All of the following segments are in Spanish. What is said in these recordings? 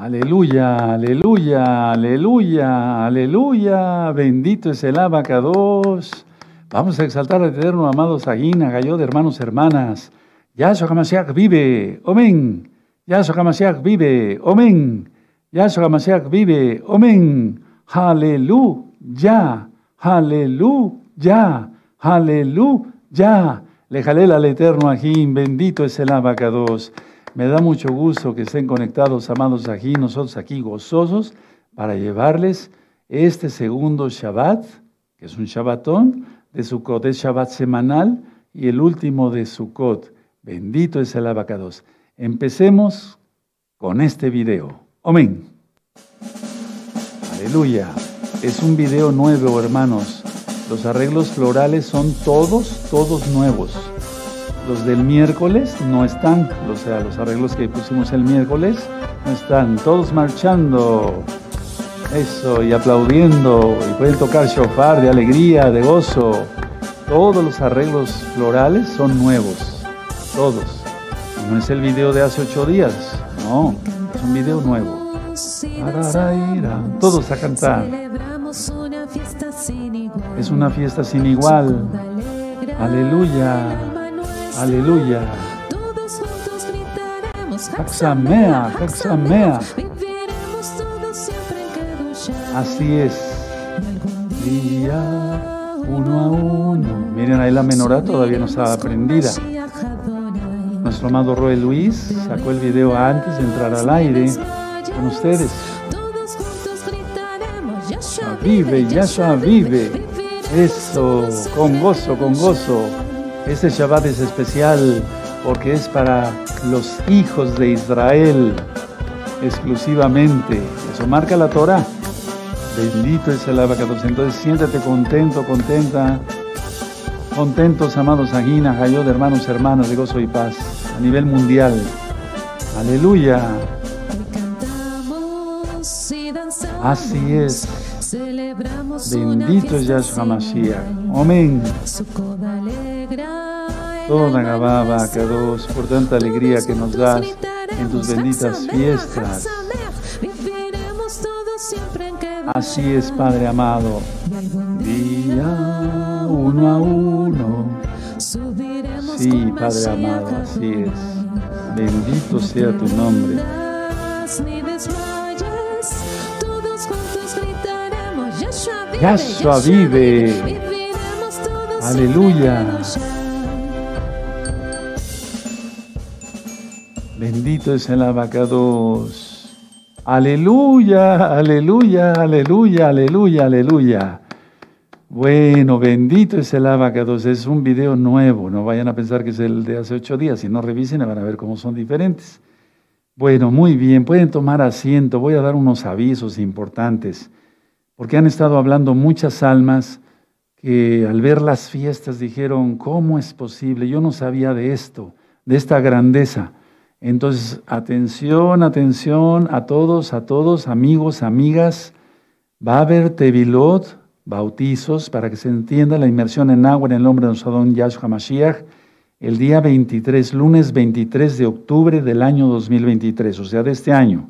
Aleluya, aleluya, aleluya, aleluya. Bendito es el abacados. Vamos a exaltar al eterno amado Sagina, de hermanos, hermanas. Yahshua HaMashiach vive. Amén. Yahshua HaMashiach vive. Amén. Yahshua HaMashiach vive. Amén. Aleluya. Aleluya. Aleluya. Le jalel al eterno Ajim. Bendito es el abacados. Me da mucho gusto que estén conectados, amados aquí, nosotros aquí gozosos, para llevarles este segundo Shabbat, que es un Shabbatón, de Sukkot, es Shabbat semanal, y el último de Sukkot. Bendito es el abacados. Empecemos con este video. Amén. Aleluya. Es un video nuevo, hermanos. Los arreglos florales son todos, todos nuevos. Los del miércoles no están, o sea, los arreglos que pusimos el miércoles no están. Todos marchando, eso, y aplaudiendo, y pueden tocar shofar de alegría, de gozo. Todos los arreglos florales son nuevos, todos. No es el video de hace ocho días, no, es un video nuevo. Todos a cantar. Es una fiesta sin igual. Aleluya. Aleluya. Todos juntos gritaremos. Haxamea, Haxamea. Así es. Día uno a uno. Miren ahí la menorá todavía no estaba aprendida. Nuestro amado Roy Luis sacó el video antes de entrar al aire con ustedes. Vive, Yahshua vive. Eso, con gozo, con gozo. Este Shabbat es especial porque es para los hijos de Israel exclusivamente. Eso marca la Torah. Bendito es el abacados. Entonces siéntate contento, contenta. Contentos, amados Agina, Hayod, hermanos, hermanas de gozo y paz a nivel mundial. Aleluya. Así es. Bendito es Yahshua Mashiach. Amén. Toda Gababa, Kadosh, por tanta alegría que nos das en tus benditas fiestas. Así es, Padre amado. Día uno a uno. Sí, Padre amado, así es. Bendito sea tu nombre. Yahshua vive. Aleluya. Bendito es el abacados. Aleluya, aleluya, aleluya, aleluya, aleluya. Bueno, bendito es el abacados. Es un video nuevo. No vayan a pensar que es el de hace ocho días. Si no revisen, van a ver cómo son diferentes. Bueno, muy bien. Pueden tomar asiento. Voy a dar unos avisos importantes. Porque han estado hablando muchas almas que al ver las fiestas dijeron, ¿cómo es posible? Yo no sabía de esto, de esta grandeza. Entonces, atención, atención a todos, a todos, amigos, amigas. Va a haber tevilot, bautizos, para que se entienda la inmersión en agua en el nombre de nuestro Yahshua Mashiach, el día 23, lunes 23 de octubre del año 2023, o sea, de este año.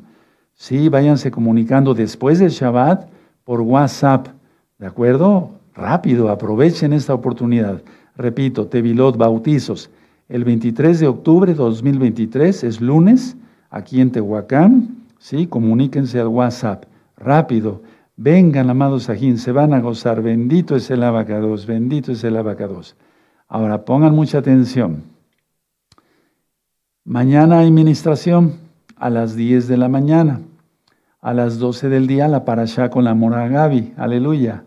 Sí, váyanse comunicando después del Shabbat por WhatsApp, ¿de acuerdo? Rápido, aprovechen esta oportunidad. Repito, tevilot, bautizos el 23 de octubre de 2023 es lunes, aquí en Tehuacán, ¿sí? Comuníquense al WhatsApp, rápido. Vengan, amados Sajín, se van a gozar. Bendito es el abacados, bendito es el abacados. Ahora, pongan mucha atención. Mañana hay ministración a las 10 de la mañana. A las 12 del día la parashá con la mora Gaby, aleluya.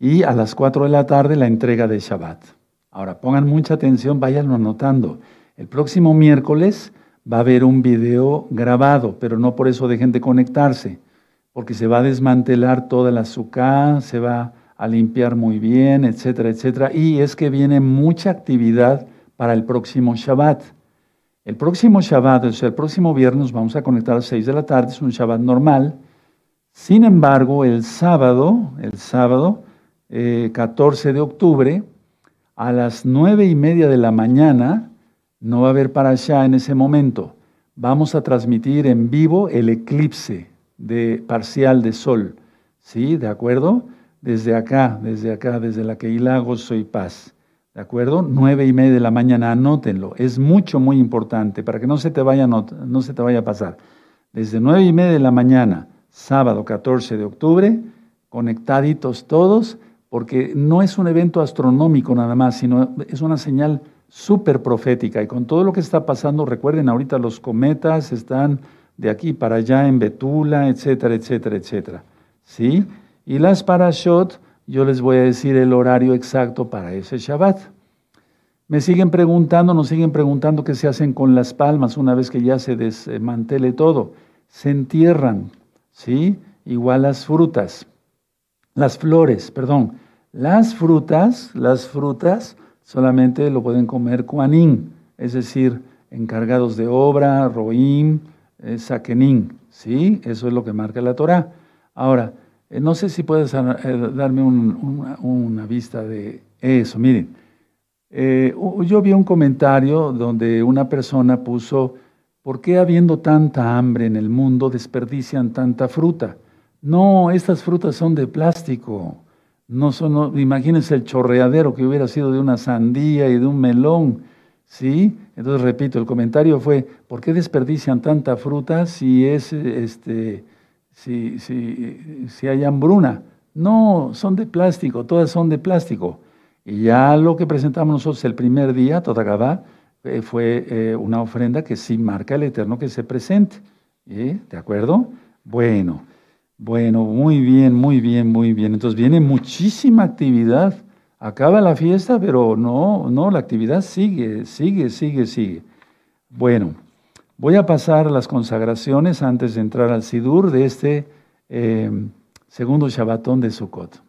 Y a las 4 de la tarde la entrega de Shabbat. Ahora pongan mucha atención, váyanlo anotando. El próximo miércoles va a haber un video grabado, pero no por eso dejen de conectarse, porque se va a desmantelar toda la azúcar, se va a limpiar muy bien, etcétera, etcétera. Y es que viene mucha actividad para el próximo Shabbat. El próximo Shabbat, o sea, el próximo viernes vamos a conectar a las 6 de la tarde, es un Shabbat normal. Sin embargo, el sábado, el sábado 14 eh, de octubre, a las nueve y media de la mañana no va a haber para allá en ese momento. vamos a transmitir en vivo el eclipse de parcial de sol. ¿Sí? ¿De acuerdo? Desde acá, desde acá, desde la que Lagos soy paz. ¿De acuerdo? Nueve y media de la mañana, anótenlo. Es mucho, muy importante para que no se te vaya, no se te vaya a pasar. Desde nueve y media de la mañana, sábado 14 de octubre, conectaditos todos, porque no es un evento astronómico nada más, sino es una señal súper profética. Y con todo lo que está pasando, recuerden, ahorita los cometas están de aquí para allá en Betula, etcétera, etcétera, etcétera. ¿Sí? Y las parashot, yo les voy a decir el horario exacto para ese Shabbat. Me siguen preguntando, nos siguen preguntando qué se hacen con las palmas una vez que ya se desmantele todo. Se entierran, ¿sí? Igual las frutas, las flores, perdón. Las frutas, las frutas solamente lo pueden comer kuanín, es decir, encargados de obra, roim, eh, ¿sí? Eso es lo que marca la Torah. Ahora, eh, no sé si puedes eh, darme una, vista de eso. Miren, yo vi un comentario donde una persona puso, ¿por qué habiendo tanta hambre en el mundo desperdician tanta fruta? No, estas frutas son de plástico. No son, imagínense el chorreadero que hubiera sido de una sandía y de un melón, ¿sí? Entonces, repito, el comentario fue, ¿por qué desperdician tanta fruta si es, este, si, si, si hay hambruna? No, son de plástico, todas son de plástico. Y ya lo que presentamos nosotros el primer día, Totagabá, eh, fue eh, una ofrenda que sí marca el Eterno que se presente. ¿De acuerdo? Bueno. Bueno, muy bien, muy bien, muy bien. Entonces viene muchísima actividad. Acaba la fiesta, pero no, no, la actividad sigue, sigue, sigue, sigue. Bueno, voy a pasar a las consagraciones antes de entrar al Sidur de este eh, segundo Shabbatón de Sukkot.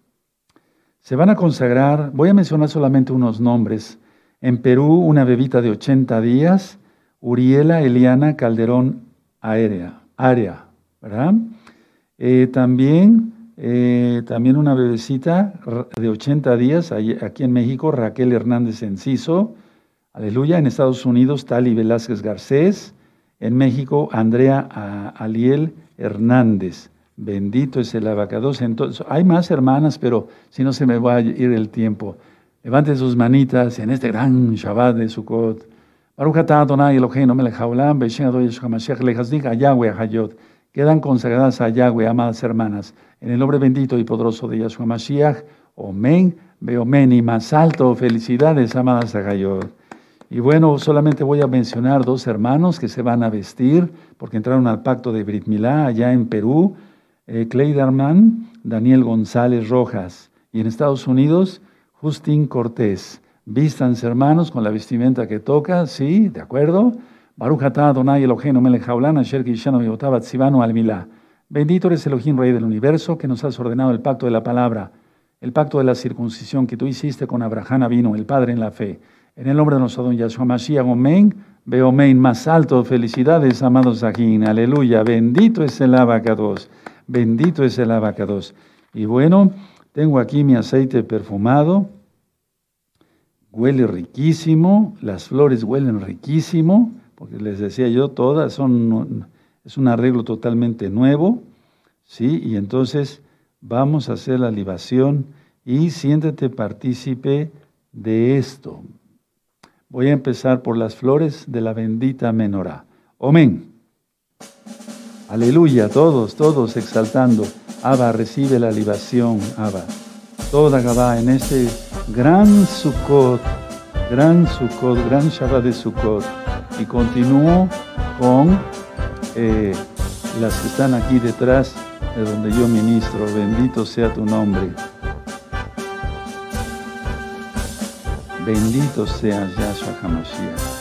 Se van a consagrar, voy a mencionar solamente unos nombres. En Perú, una bebita de 80 días, Uriela Eliana Calderón Aérea, Área, ¿verdad? Eh, también, eh, también una bebecita de 80 días, aquí en México, Raquel Hernández Enciso, aleluya. En Estados Unidos, Tali Velázquez Garcés. En México, Andrea Aliel Hernández. Bendito es el abacados. Entonces, hay más hermanas, pero si no se me va a ir el tiempo. Levanten sus manitas en este gran Shabbat de Sukkot. Baruch atah Adonai Eloheinu melech haolam, b'shem Adonai Yeshua Mashiach lechazdik Yahweh hayot quedan consagradas a Yahweh, amadas hermanas, en el nombre bendito y poderoso de Yahshua Mashiach. Omen, Beomen y más alto. Felicidades, amadas Agayot. Y bueno, solamente voy a mencionar dos hermanos que se van a vestir porque entraron al pacto de Brit Milá allá en Perú. Eh, Kleiderman, Daniel González Rojas. Y en Estados Unidos, Justin Cortés. Vístanse hermanos con la vestimenta que toca, ¿sí? ¿De acuerdo? Yotabat sivanu al milá. Bendito eres Elohim, Rey del universo, que nos has ordenado el pacto de la palabra, el pacto de la circuncisión que tú hiciste con Abraham vino, el Padre en la fe. En el nombre de nuestro don Yahshua Mashiach, Omen, Beomen, más alto, felicidades, amados Sajín, aleluya, bendito es el abacados, bendito es el abacados. Y bueno, tengo aquí mi aceite perfumado, huele riquísimo, las flores huelen riquísimo, porque les decía yo, todas son, es un arreglo totalmente nuevo, ¿sí? Y entonces vamos a hacer la libación y siéntete partícipe de esto. Voy a empezar por las flores de la bendita menorá. Amén. Aleluya, todos, todos exaltando. Abba, recibe la libación, Abba. Toda Gabá en este gran Sukkot, gran Sukkot, gran Shabbat de Sukkot y continúo con eh, las que están aquí detrás de donde yo ministro. Bendito sea tu nombre. Bendito sea Yahshua HaMashiach.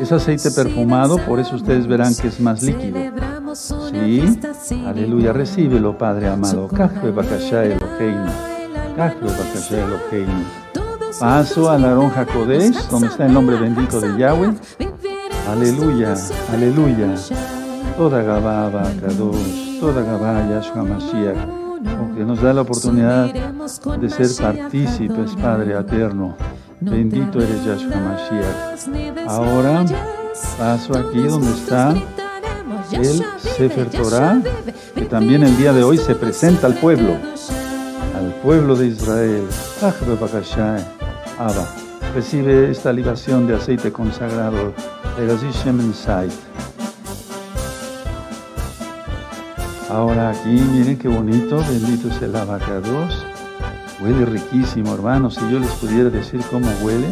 Es aceite perfumado, por eso ustedes verán que es más líquido. Sí, aleluya, recíbelo, Padre amado. Kajbe Bakashá Eloheinu. Kajbe Bakashá Eloheinu. Paso a la Ronja Kodesh, donde está el nombre bendito de Yahweh. Aleluya, aleluya. Toda Gabá, Kadosh, toda Yahshua Mashiach, porque nos da la oportunidad de ser partícipes, Padre eterno. Bendito eres Yahshua Mashiach. Ahora Paso aquí donde está el Sefer Torah, que también el día de hoy se presenta al pueblo, al pueblo de Israel. Abba, recibe esta libación de aceite consagrado de Ahora aquí, miren qué bonito, bendito es el abacados. Huele riquísimo, hermanos. Si yo les pudiera decir cómo huele,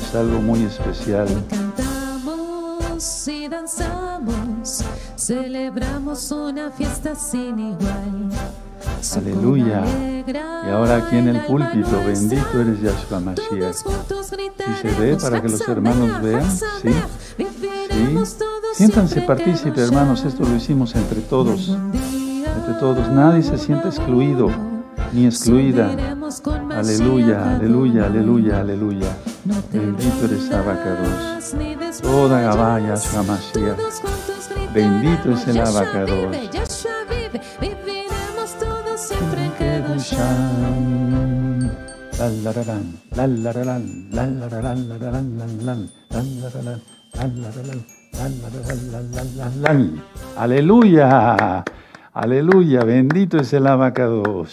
es algo muy especial. Cantamos y danzamos, celebramos una fiesta sin igual. Aleluya. Y ahora aquí en el púlpito, bendito eres Yahshua Mashiach. Si se ve para que los hermanos vean, sí. Sí. Siéntanse partícipes, hermanos. Esto lo hicimos entre todos. Entre todos. Nadie se siente excluido ni excluida. Aleluya, aleluya, aleluya, aleluya. Bendito eres Abacados. Toda Gabaya Mashiach. Bendito es el Abacados. Aleluya, aleluya, bendito es el abacados.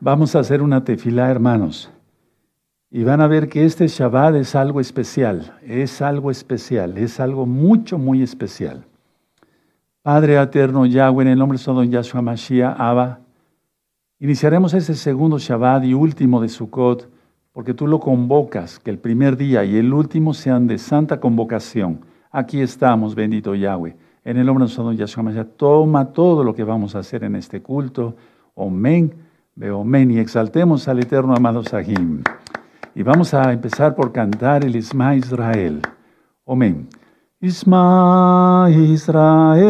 Vamos a hacer una tefilá, hermanos. Y van a ver que este Shabbat es algo especial, es algo especial, es algo mucho, muy especial. Padre eterno Yahweh, en el nombre de Don Yahshua Mashiach, Abba, iniciaremos ese segundo Shabbat y último de Sukkot, porque tú lo convocas, que el primer día y el último sean de santa convocación. Aquí estamos, bendito Yahweh. En el nombre de Don Yahshua Mashiach, toma todo lo que vamos a hacer en este culto. Amén Beomen y exaltemos al eterno amado Sahim. Y vamos a empezar por cantar el Isma Israel. Amén. Isma Israel,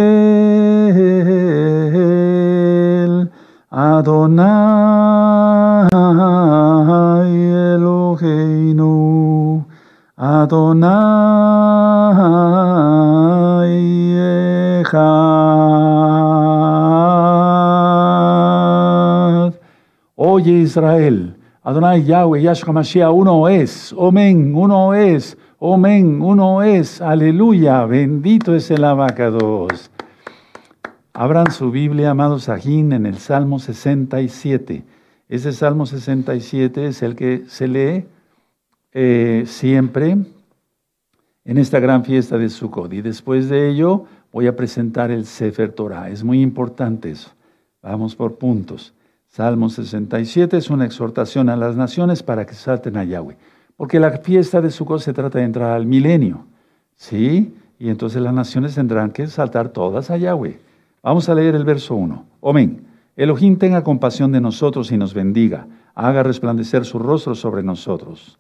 Adonai Eloheinu, Adonai Echad. Oye Israel, Adonai Yahweh, Yahshua Mashiach, uno es, Omen, uno es, Omen, uno es, aleluya, bendito es el abacados. Abran su Biblia, amados Sajín, en el Salmo 67. Ese Salmo 67 es el que se lee eh, siempre en esta gran fiesta de Sukkot. Y después de ello voy a presentar el Sefer Torah. Es muy importante eso. Vamos por puntos. Salmo 67 es una exhortación a las naciones para que salten a Yahweh. Porque la fiesta de Sukkot se trata de entrar al milenio. ¿Sí? Y entonces las naciones tendrán que saltar todas a Yahweh. Vamos a leer el verso 1. Amén. Elohim tenga compasión de nosotros y nos bendiga. Haga resplandecer su rostro sobre nosotros.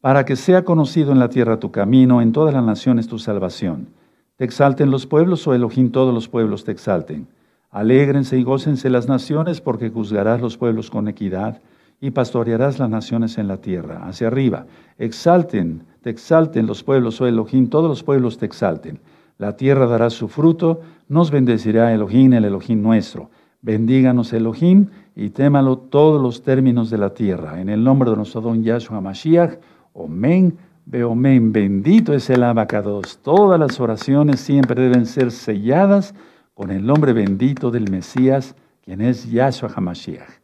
Para que sea conocido en la tierra tu camino, en todas las naciones tu salvación. Te exalten los pueblos, o Elohim todos los pueblos te exalten. Alégrense y gócense las naciones, porque juzgarás los pueblos con equidad y pastorearás las naciones en la tierra. Hacia arriba. Exalten, te exalten los pueblos, oh Elohim, todos los pueblos te exalten. La tierra dará su fruto, nos bendecirá Elohim, el Elohim nuestro. Bendíganos Elohim y témalo todos los términos de la tierra. En el nombre de nuestro don Yahshua Mashiach, Omen, Beomen, bendito es el abacados. Todas las oraciones siempre deben ser selladas con el nombre bendito del Mesías, quien es Yahshua HaMashiach.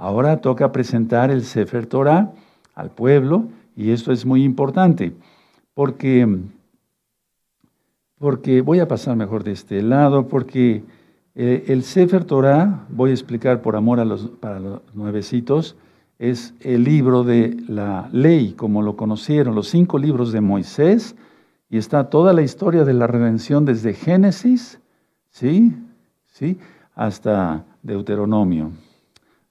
Ahora toca presentar el Sefer Torah al pueblo, y esto es muy importante, porque, porque voy a pasar mejor de este lado, porque eh, el Sefer Torah, voy a explicar por amor a los, para los nuevecitos, es el libro de la ley, como lo conocieron, los cinco libros de Moisés, y está toda la historia de la redención desde Génesis ¿Sí? ¿Sí? Hasta Deuteronomio.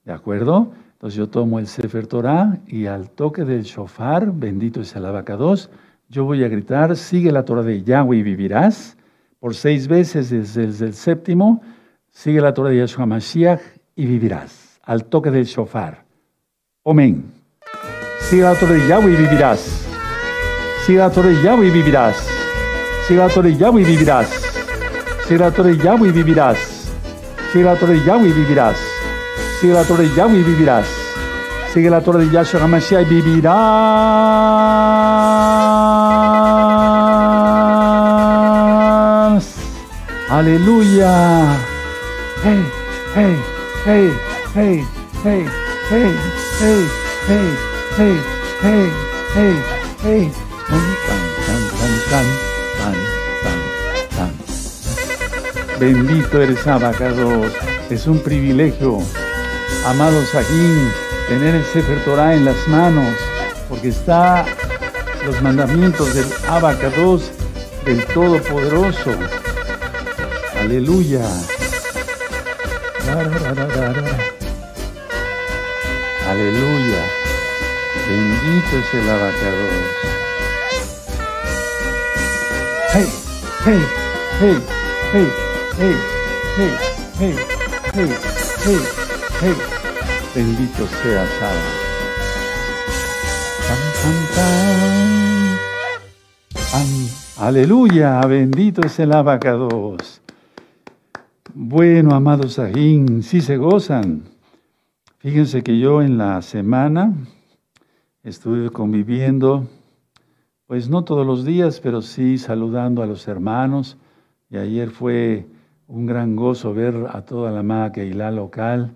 ¿De acuerdo? Entonces yo tomo el Sefer Torah y al toque del shofar, bendito es el abacados, yo voy a gritar, sigue la Torah de Yahweh y vivirás. Por seis veces desde, el séptimo, sigue la Torah de Yahshua Mashiach y vivirás. Al toque del shofar. Amén. Sigue la Torah de Yahweh y vivirás. Sigue la Torah de Yahweh y vivirás. Sigue la Torah de Yahweh y vivirás. Sigue la Torre de Yahweh y vivirás. Sigue la Torre de Yahweh y vivirás. Sigue la Torre de Yahweh y vivirás. Sigue la Torre de Yahshua HaMashiach y vivirás. Aleluya. Hey, hey, hey, hey, hey, hey, hey, hey, hey, hey, hey, hey. Bendito eres Abacados. Es un privilegio, amado Sahín, tener el Sefer Torah en las manos, porque está los mandamientos del Abacados del Todopoderoso. Aleluya. Aleluya. Bendito es el abacados. Hey, hey, hey, hey, hey, hey, hey, hey, hey, hey. Bendito sea Saba. Aleluya, bendito es el abacados. Bueno, amados Sajín, sí se gozan. Fíjense que yo en la semana estuve conviviendo, pues no todos los días, pero sí saludando a los hermanos. Y ayer fue un gran gozo ver a toda la amada Keilah local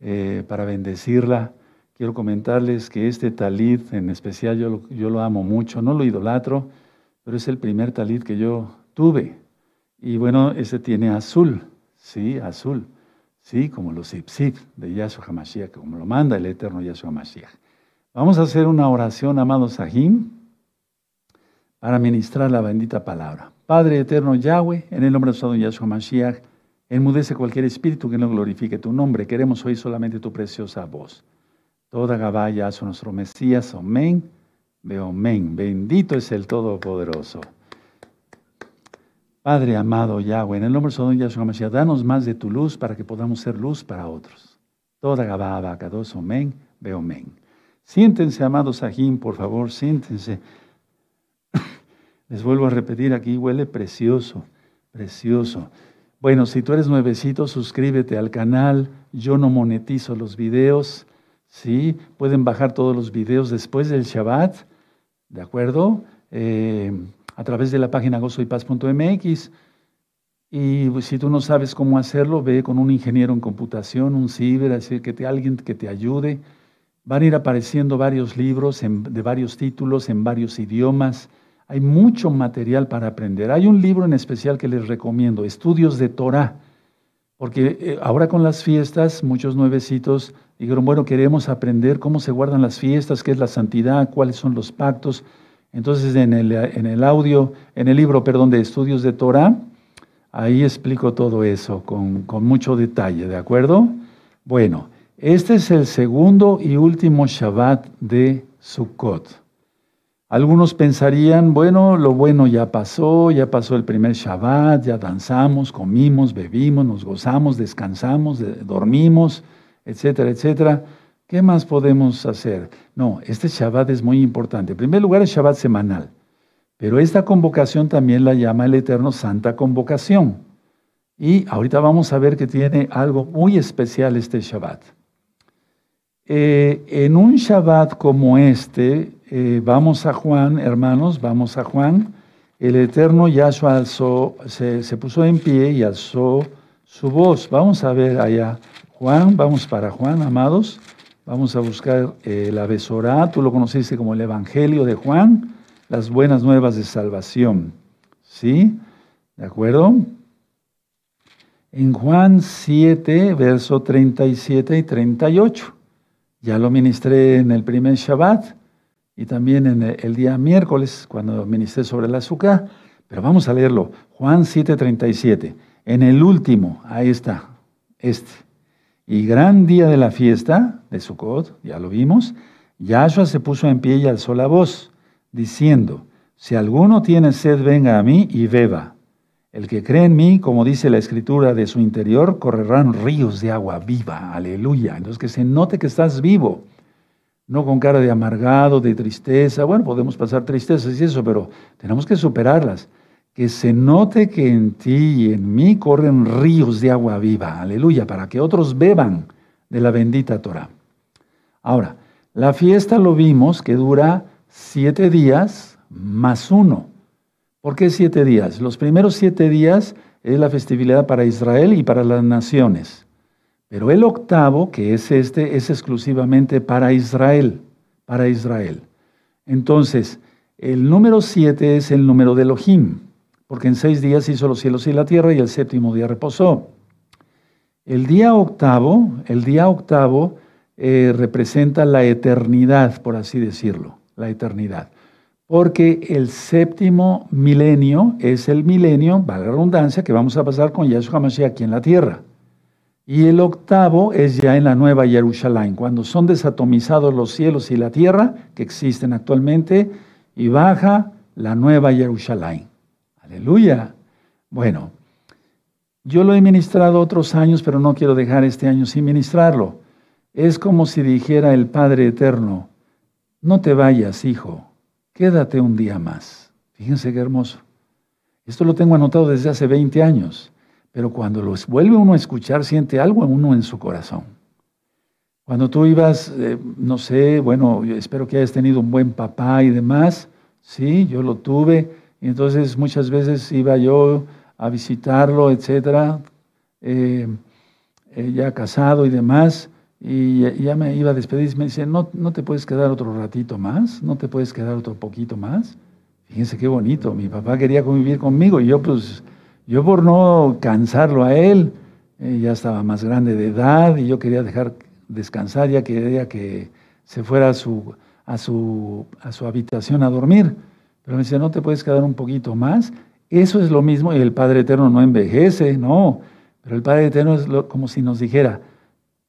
eh, para bendecirla. Quiero comentarles que este talit en especial yo lo, yo lo amo mucho, no lo idolatro, pero es el primer talit que yo tuve. Y bueno, ese tiene azul. Sí, azul. Sí, como los ipsip de Yahshua HaMashiach, como lo manda el eterno Yahshua HaMashiach. Vamos a hacer una oración, amados Sahim, para ministrar la bendita palabra. Padre eterno Yahweh, en el nombre de Santo Yahshua HaMashiach, enmudece cualquier espíritu que no glorifique tu nombre. Queremos oír solamente tu preciosa voz. Toda Gabaya, a nuestro Mesías, amén, veo amén. Bendito es el Todopoderoso. Padre amado Yahweh, en el nombre de Yahshua Mashiach, danos más de tu luz para que podamos ser luz para otros. Toda Gababa, Kadosh, Omen, veo men. Siéntense, amados Sahim, por favor, siéntense. Les vuelvo a repetir, aquí huele precioso, precioso. Bueno, si tú eres nuevecito, suscríbete al canal. Yo no monetizo los videos. ¿sí? Pueden bajar todos los videos después del Shabbat, ¿de acuerdo? Eh, a través de la página gozoypaz.mx. Y si tú no sabes cómo hacerlo, ve con un ingeniero en computación, un ciber, así que alguien que te ayude. Van a ir apareciendo varios libros de varios títulos, en varios idiomas. Hay mucho material para aprender. Hay un libro en especial que les recomiendo, Estudios de Torah, porque eh, ahora con las fiestas, muchos nuevecitos dijeron, bueno, queremos aprender cómo se guardan las fiestas, qué es la santidad, cuáles son los pactos. Entonces, en el, en el audio, en el libro, perdón, de estudios de Torah, ahí explico todo eso con, con mucho detalle, ¿de acuerdo? Bueno, este es el segundo y último Shabbat de Sukkot. Algunos pensarían, bueno, lo bueno ya pasó, ya pasó el primer Shabbat, ya danzamos, comimos, bebimos, nos gozamos, descansamos, dormimos, etcétera, etcétera. ¿Qué más podemos hacer? No, este Shabbat es muy importante. En primer lugar, es Shabbat semanal. Pero esta convocación también la llama el Eterno Santa Convocación. Y ahorita vamos a ver que tiene algo muy especial este Shabbat. Eh, en un Shabbat como este, eh, vamos a Juan, hermanos, vamos a Juan. El Eterno Yahshua alzó, se, puso en pie y alzó su voz. Vamos a ver allá. Juan, vamos para Juan, amados. Vamos a buscar eh, la Besorá, tú lo conociste como el Evangelio de Juan, las buenas nuevas de salvación. ¿Sí? ¿De acuerdo? En Juan 7, verso 37 y 38. Ya lo ministré en el primer Shabbat y también en el día miércoles cuando ministré sobre el azúcar. Pero vamos a leerlo. Juan 7, 37. En el último, ahí está, este y gran día de la fiesta de Sukkot, ya lo vimos, Yahshua se puso en pie y alzó la voz, diciendo, si alguno tiene sed, venga a mí y beba. El que cree en mí, como dice la escritura, de su interior correrán ríos de agua viva. Aleluya. Entonces que se note que estás vivo, no con cara de amargado, de tristeza. Bueno, podemos pasar tristezas y eso, pero tenemos que superarlas que se note que en ti y en mí corren ríos de agua viva, aleluya, para que otros beban de la bendita Torah. Ahora, la fiesta lo vimos que dura siete días más uno. ¿Por qué siete días? Los primeros siete días es la festividad para Israel y para las naciones. Pero el octavo, que es este, es exclusivamente para Israel, para Israel. Entonces, el número siete es el número de Elohim, porque en seis días hizo los cielos y la tierra y el séptimo día reposó. El día octavo, el día octavo eh, representa la eternidad, por así decirlo, la eternidad. Porque el séptimo milenio es el milenio, valga la redundancia, que vamos a pasar con Yahshua Mashiach aquí en la tierra. Y el octavo es ya en la nueva Jerusalén, cuando son desatomizados los cielos y la tierra que existen actualmente y baja la nueva Jerusalén. Aleluya. Bueno, yo lo he ministrado otros años, pero no quiero dejar este año sin ministrarlo. Es como si dijera el Padre Eterno, no te vayas, hijo, quédate un día más. Fíjense qué hermoso. Esto lo tengo anotado desde hace 20 años, pero cuando lo vuelve uno a escuchar, siente algo en uno en su corazón. Cuando tú ibas, eh, no sé, bueno, espero que hayas tenido un buen papá y demás, sí, yo lo tuve, y entonces muchas veces iba yo a visitarlo, etcétera, eh, eh, ya casado y demás, y ya me iba a despedir y me dice, ¿No, ¿no te puedes quedar otro ratito más? ¿No te puedes quedar otro poquito más? Fíjense qué bonito, mi papá quería convivir conmigo y yo pues, yo por no cansarlo a él, eh, ya estaba más grande de edad y yo quería dejar descansar, ya quería que se fuera a su, a su, a su habitación a dormir. Pero me dice, ¿no te puedes quedar un poquito más? Eso es lo mismo, y el Padre Eterno no envejece, no, pero el Padre Eterno es como si nos dijera,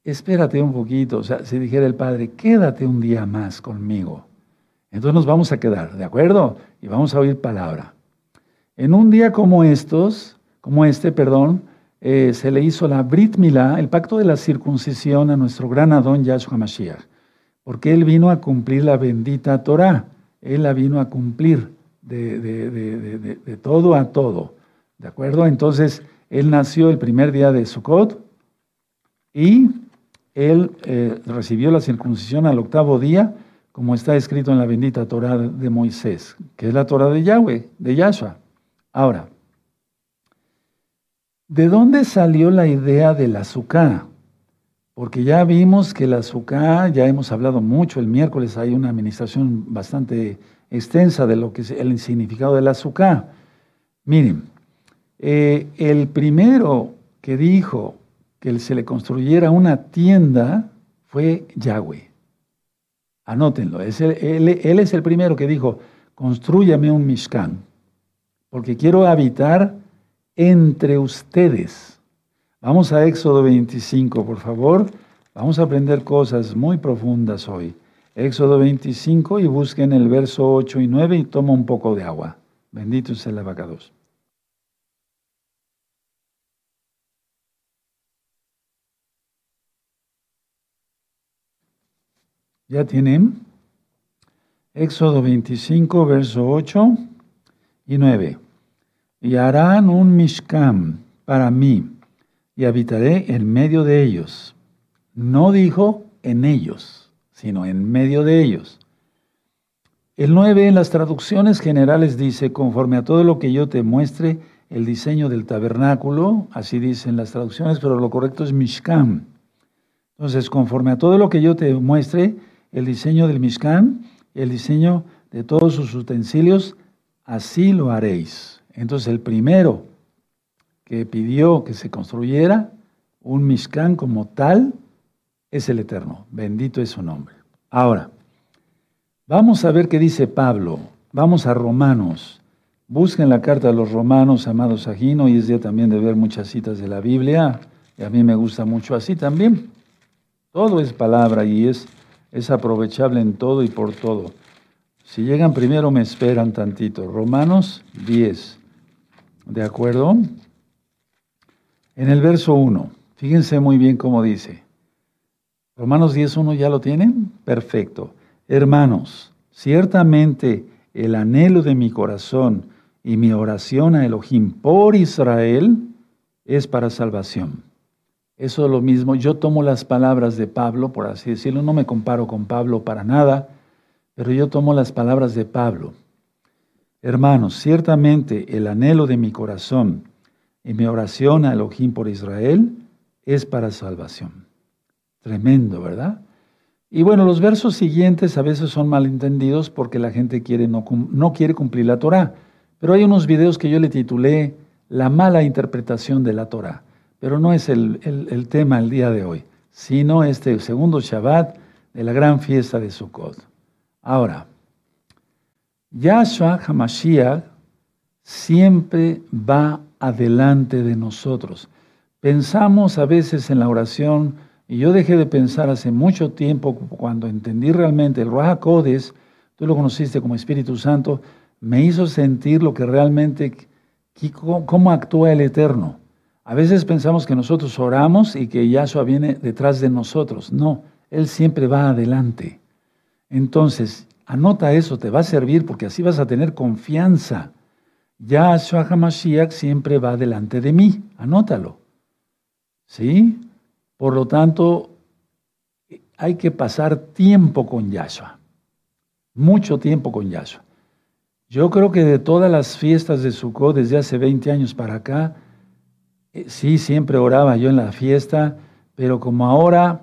espérate un poquito, o sea, si dijera el Padre, quédate un día más conmigo. Entonces nos vamos a quedar, ¿de acuerdo? Y vamos a oír palabra. En un día como estos, como este, perdón, eh, se le hizo la Brit Milá, el pacto de la circuncisión a nuestro gran Adón Yahshua Mashiach, porque él vino a cumplir la bendita Torah, él la vino a cumplir de, todo a todo. ¿De acuerdo? Entonces, él nació el primer día de Sukkot y él eh, recibió la circuncisión al octavo día, como está escrito en la bendita Torah de Moisés, que es la Torah de Yahweh, de Yahshua. Ahora, ¿de dónde salió la idea del azúcar? Porque ya vimos que el azúcar, ya hemos hablado mucho, el miércoles hay una administración bastante extensa de lo que es el significado del azúcar. Miren, eh, el primero que dijo que se le construyera una tienda fue Yahweh. Anótenlo, él, él, es el primero que dijo, construyame un Mishkan, porque quiero habitar entre ustedes. Vamos a Éxodo 25, por favor. Vamos a aprender cosas muy profundas hoy. Éxodo 25 y busquen el verso 8 y 9 y toma un poco de agua. Bendito sea el abacados. ¿Ya tienen? Éxodo 25, verso 8 y 9. Y harán un mishkan para mí y habitaré en medio de ellos. No dijo en ellos sino en medio de ellos. El 9 en las traducciones generales dice, conforme a todo lo que yo te muestre, el diseño del tabernáculo, así dicen las traducciones, pero lo correcto es Mishkan. Entonces, conforme a todo lo que yo te muestre, el diseño del Mishkan, el diseño de todos sus utensilios, así lo haréis. Entonces, el primero que pidió que se construyera un Mishkan como tal, es el Eterno. Bendito es su nombre. Ahora, vamos a ver qué dice Pablo. Vamos a Romanos. Busquen la carta a los Romanos, amados Agino, y es día también de ver muchas citas de la Biblia. Y a mí me gusta mucho así también. Todo es palabra y es, es aprovechable en todo y por todo. Si llegan primero me esperan tantito. Romanos 10. ¿De acuerdo? En el verso 1, fíjense muy bien cómo dice. Romanos 10.1 ya lo tienen. Perfecto. Hermanos, ciertamente el anhelo de mi corazón y mi oración a Elohim por Israel es para salvación. Eso es lo mismo. Yo tomo las palabras de Pablo, por así decirlo, no me comparo con Pablo para nada, pero yo tomo las palabras de Pablo. Hermanos, ciertamente el anhelo de mi corazón y mi oración a Elohim por Israel es para salvación. Tremendo, ¿verdad? Y bueno, los versos siguientes a veces son malentendidos porque la gente quiere no, quiere cumplir la Torah. Pero hay unos videos que yo le titulé La mala interpretación de la Torah. Pero no es el, el tema el día de hoy, sino este segundo Shabbat de la gran fiesta de Sukkot. Ahora, Yahshua HaMashiach siempre va adelante de nosotros. Pensamos a veces en la oración, y yo dejé de pensar hace mucho tiempo cuando entendí realmente el Ruach Codes, tú lo conociste como Espíritu Santo, me hizo sentir lo que realmente, cómo actúa el Eterno. A veces pensamos que nosotros oramos y que Yahshua viene detrás de nosotros. No, Él siempre va adelante. Entonces, anota eso, te va a servir porque así vas a tener confianza. Yahshua HaMashiach siempre va delante de mí. Anótalo. ¿Sí? Por lo tanto, hay que pasar tiempo con Yahshua. Mucho tiempo con Yahshua. Yo creo que de todas las fiestas de Sukkot desde hace 20 años para acá, eh, sí, siempre oraba yo en la fiesta, pero como ahora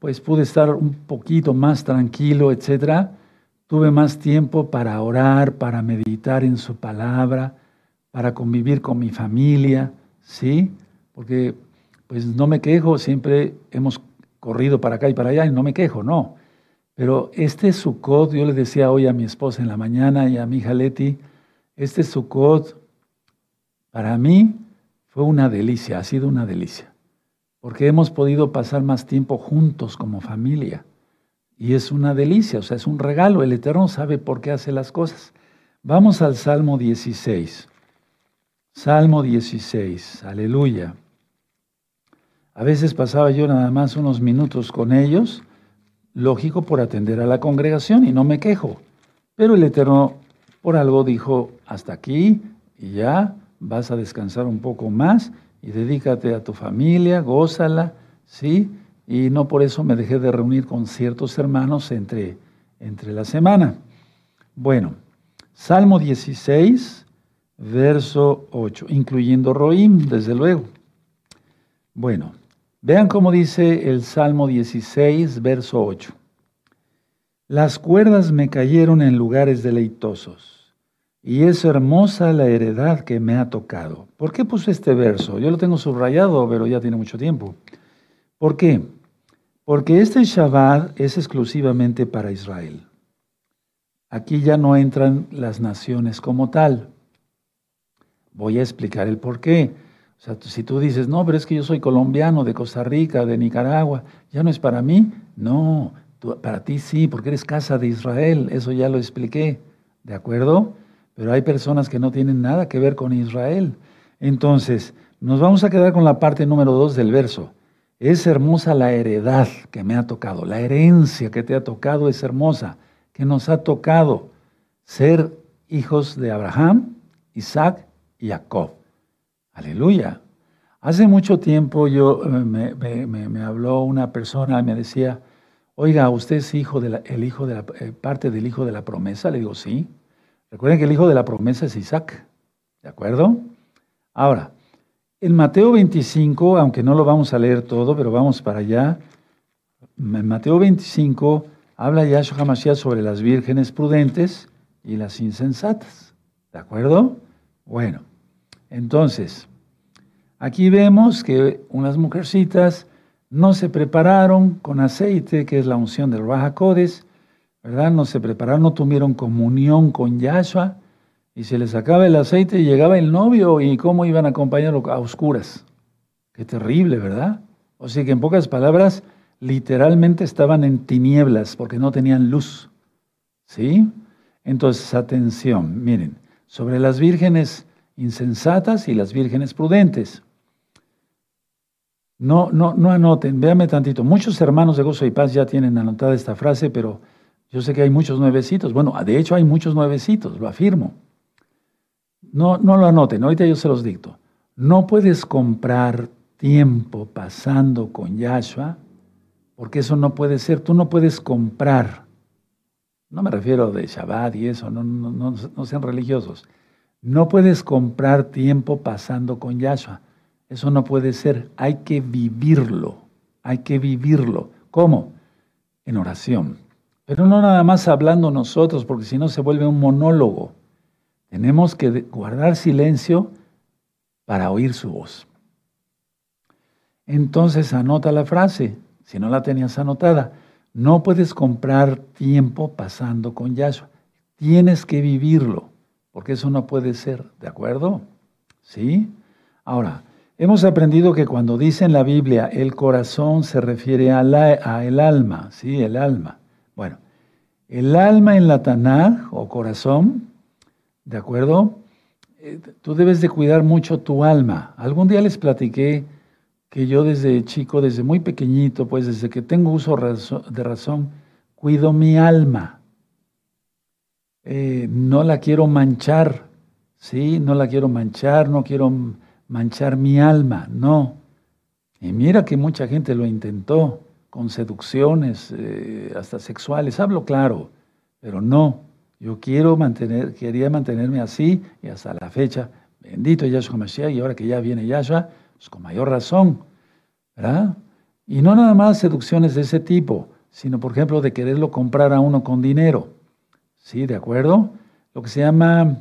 pues pude estar un poquito más tranquilo, etcétera, Tuve más tiempo para orar, para meditar en su palabra, para convivir con mi familia, ¿sí? Porque pues no me quejo, siempre hemos corrido para acá y para allá y no me quejo, no. Pero este Sukkot, yo le decía hoy a mi esposa en la mañana y a mi hija Leti, este Sukkot para mí fue una delicia, ha sido una delicia, porque hemos podido pasar más tiempo juntos como familia. Y es una delicia, o sea, es un regalo. El Eterno sabe por qué hace las cosas. Vamos al Salmo 16. Salmo 16, aleluya. A veces pasaba yo nada más unos minutos con ellos, lógico por atender a la congregación y no me quejo. Pero el Eterno por algo dijo, hasta aquí y ya vas a descansar un poco más y dedícate a tu familia, gózala, ¿sí? Y no por eso me dejé de reunir con ciertos hermanos entre, entre la semana. Bueno, Salmo 16, verso 8, incluyendo Roim, desde luego. Bueno, vean cómo dice el Salmo 16, verso 8. Las cuerdas me cayeron en lugares deleitosos, y es hermosa la heredad que me ha tocado. ¿Por qué puse este verso? Yo lo tengo subrayado, pero ya tiene mucho tiempo. ¿Por qué? Porque este Shabbat es exclusivamente para Israel. Aquí ya no entran las naciones como tal. Voy a explicar el por qué. O sea, si tú dices, no, pero es que yo soy colombiano, de Costa Rica, de Nicaragua, ¿ya no es para mí? No, para ti sí, porque eres casa de Israel, eso ya lo expliqué, ¿de acuerdo? Pero hay personas que no tienen nada que ver con Israel. Entonces, nos vamos a quedar con la parte número dos del verso. Es hermosa la heredad que me ha tocado, la herencia que te ha tocado es hermosa, que nos ha tocado ser hijos de Abraham, Isaac y Jacob. Aleluya. Hace mucho tiempo yo eh, me, habló una persona y me decía, oiga, ¿usted es hijo el hijo de la, eh, parte del hijo de la promesa? Le digo, sí. Recuerden que el hijo de la promesa es Isaac. ¿De acuerdo? Ahora, en Mateo 25, aunque no lo vamos a leer todo, pero vamos para allá. En Mateo 25 habla Yahshua HaMashiach sobre las vírgenes prudentes y las insensatas. ¿De acuerdo? Bueno, entonces, aquí vemos que unas mujercitas no se prepararon con aceite, que es la unción del Raja ¿verdad? No se prepararon, no tuvieron comunión con Yahshua y se les acaba el aceite y llegaba el novio y cómo iban a acompañarlo a oscuras. Qué terrible, ¿verdad? O sea que en pocas palabras, literalmente estaban en tinieblas porque no tenían luz. ¿Sí? Entonces, atención, miren, sobre las vírgenes insensatas y las vírgenes prudentes. No, no, no anoten, véame tantito. Muchos hermanos de Gozo y Paz ya tienen anotada esta frase, pero yo sé que hay muchos nuevecitos. Bueno, de hecho hay muchos nuevecitos, lo afirmo. No, no lo anoten, ahorita yo se los dicto. No puedes comprar tiempo pasando con Yahshua, porque eso no puede ser. Tú no puedes comprar. No me refiero de Shabbat y eso, no, no, no, sean religiosos. No puedes comprar tiempo pasando con Yahshua. Eso no puede ser. Hay que vivirlo. Hay que vivirlo. ¿Cómo? En oración. Pero no nada más hablando nosotros, porque si no se vuelve un monólogo. Tenemos que guardar silencio para oír su voz. Entonces anota la frase, si no la tenías anotada. No puedes comprar tiempo pasando con Yahshua. Tienes que vivirlo, porque eso no puede ser, ¿de acuerdo? ¿Sí? Ahora, hemos aprendido que cuando dice en la Biblia el corazón se refiere a, la, el alma, ¿sí? El alma. Bueno, el alma en la Tanaj o corazón, ¿de acuerdo? Eh, tú debes de cuidar mucho tu alma. Algún día les platiqué que yo desde chico, desde muy pequeñito, pues desde que tengo uso de razón, cuido mi alma. Eh, no la quiero manchar, ¿sí? No la quiero manchar, no quiero manchar mi alma, no. Y mira que mucha gente lo intentó con seducciones, eh, hasta sexuales, hablo claro, pero no. Yo quiero mantener, quería mantenerme así y hasta la fecha, bendito Yahshua Mashiach, y ahora que ya viene Yahshua, pues con mayor razón, ¿verdad? Y no nada más seducciones de ese tipo, sino por ejemplo de quererlo comprar a uno con dinero. ¿Sí? ¿De acuerdo? Lo que se llama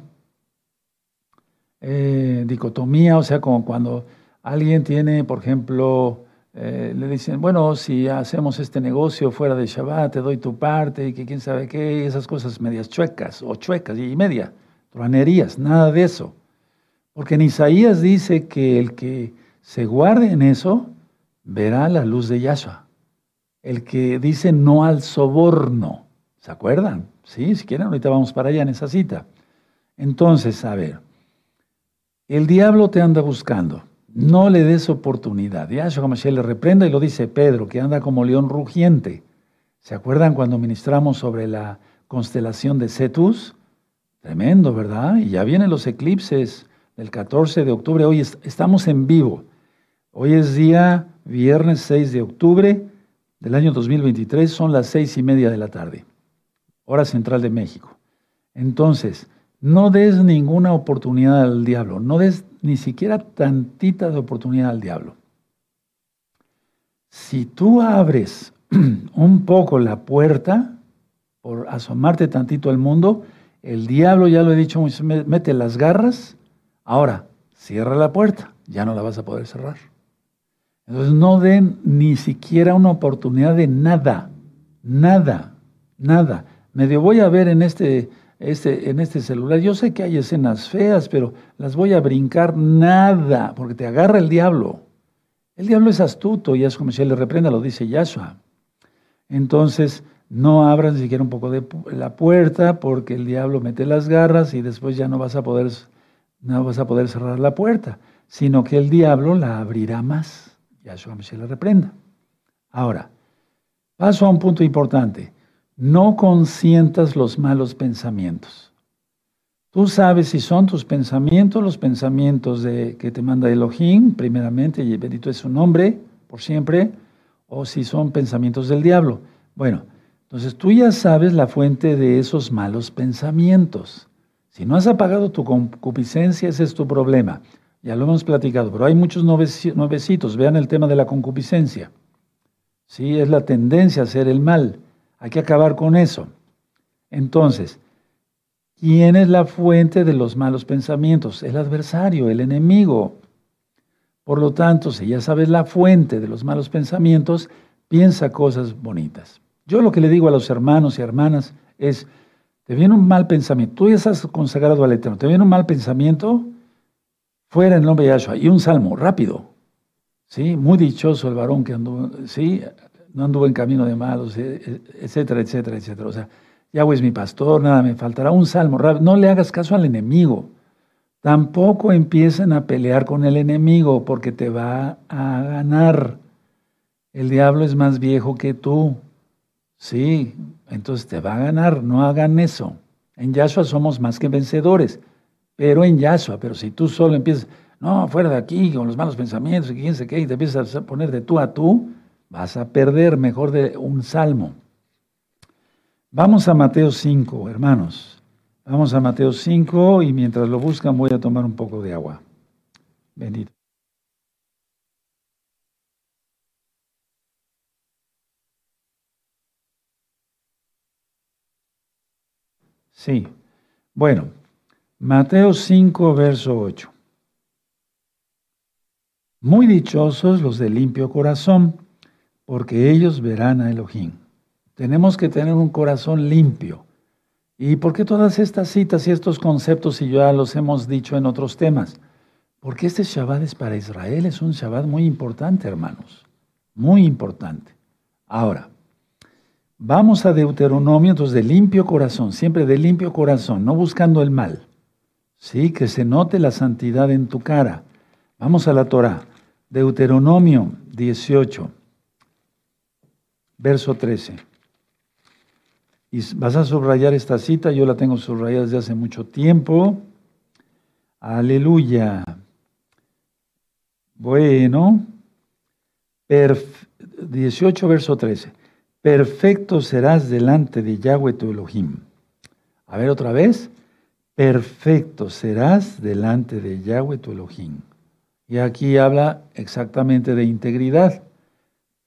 eh, dicotomía, o sea, como cuando alguien tiene, por ejemplo, eh, le dicen, bueno, si hacemos este negocio fuera de Shabbat, te doy tu parte y que quién sabe qué, esas cosas medias chuecas o chuecas y media, truanerías, nada de eso. Porque en Isaías dice que el que se guarde en eso, verá la luz de Yahshua. El que dice no al soborno, ¿se acuerdan? Sí, si quieren, ahorita vamos para allá en esa cita. Entonces, a ver, el diablo te anda buscando, no le des oportunidad. Yahshua Mashiach le reprenda y lo dice Pedro, que anda como león rugiente. ¿Se acuerdan cuando ministramos sobre la constelación de Cetus? Tremendo, ¿verdad? Y ya vienen los eclipses del 14 de octubre. Hoy estamos en vivo. Hoy es día viernes 6 de octubre del año 2023, son las seis y media de la tarde, hora central de México. Entonces, no des ninguna oportunidad al diablo, no des ni siquiera tantita de oportunidad al diablo. Si tú abres un poco la puerta por asomarte tantito al mundo, el diablo, ya lo he dicho, mete las garras, ahora cierra la puerta, ya no la vas a poder cerrar. Entonces no den ni siquiera una oportunidad de nada, nada, nada. Medio voy a ver en este, este, en este celular, yo sé que hay escenas feas, pero las voy a brincar nada, porque te agarra el diablo. El diablo es astuto y es como le reprenda, lo dice Yahshua. Entonces, no abras ni siquiera un poco de la puerta porque el diablo mete las garras y después ya no vas a poder, no vas a poder cerrar la puerta, sino que el diablo la abrirá más. Yahshua se le reprenda. Ahora, paso a un punto importante. No consientas los malos pensamientos. Tú sabes si son tus pensamientos, los pensamientos de, que te manda Elohim, primeramente, y bendito es su nombre, por siempre, o si son pensamientos del diablo. Bueno, entonces tú ya sabes la fuente de esos malos pensamientos. Si no has apagado tu concupiscencia, ese es tu problema. Ya lo hemos platicado, pero hay muchos nuevecitos. Vean el tema de la concupiscencia. Sí, es la tendencia a hacer el mal. Hay que acabar con eso. Entonces, ¿quién es la fuente de los malos pensamientos? El adversario, el enemigo. Por lo tanto, si ya sabes la fuente de los malos pensamientos, piensa cosas bonitas. Yo lo que le digo a los hermanos y hermanas es, te viene un mal pensamiento, tú ya estás consagrado al Eterno, te viene un mal pensamiento, fuera en nombre de Yahshua. Y un salmo, rápido. ¿Sí? Muy dichoso el varón que anduvo, ¿sí? No anduvo en camino de malos, e, e, etcétera, etcétera, etcétera. O sea, Yahweh es mi pastor, nada me faltará. Un salmo. No le hagas caso al enemigo. Tampoco empiecen a pelear con el enemigo porque te va a ganar. El diablo es más viejo que tú. Sí, entonces te va a ganar. No hagan eso. En Yahshua somos más que vencedores pero en Yahshua. Pero si tú solo empiezas, no, fuera de aquí, con los malos pensamientos, y quién sé qué, y te empiezas a poner de tú a tú, vas a perder mejor de un salmo. Vamos a Mateo 5, hermanos. Vamos a Mateo 5 y mientras lo buscan voy a tomar un poco de agua. Bendito. Sí. Bueno, Mateo 5, verso 8. Muy dichosos los de limpio corazón, porque ellos verán a Elohim. Tenemos que tener un corazón limpio. ¿Y por qué todas estas citas y estos conceptos, y ya los hemos dicho en otros temas? Porque este Shabbat es para Israel, es un Shabbat muy importante, hermanos. Muy importante. Ahora, Vamos a Deuteronomio, entonces de limpio corazón, siempre de limpio corazón, no buscando el mal. Sí, que se note la santidad en tu cara. Vamos a la Torah. Deuteronomio 18, verso 13. Y vas a subrayar esta cita, yo la tengo subrayada desde hace mucho tiempo. Aleluya. Bueno, 18, verso 13 perfecto serás delante de Yahweh tu Elohim. A ver otra vez, perfecto serás delante de Yahweh tu Elohim. Y aquí habla exactamente de integridad.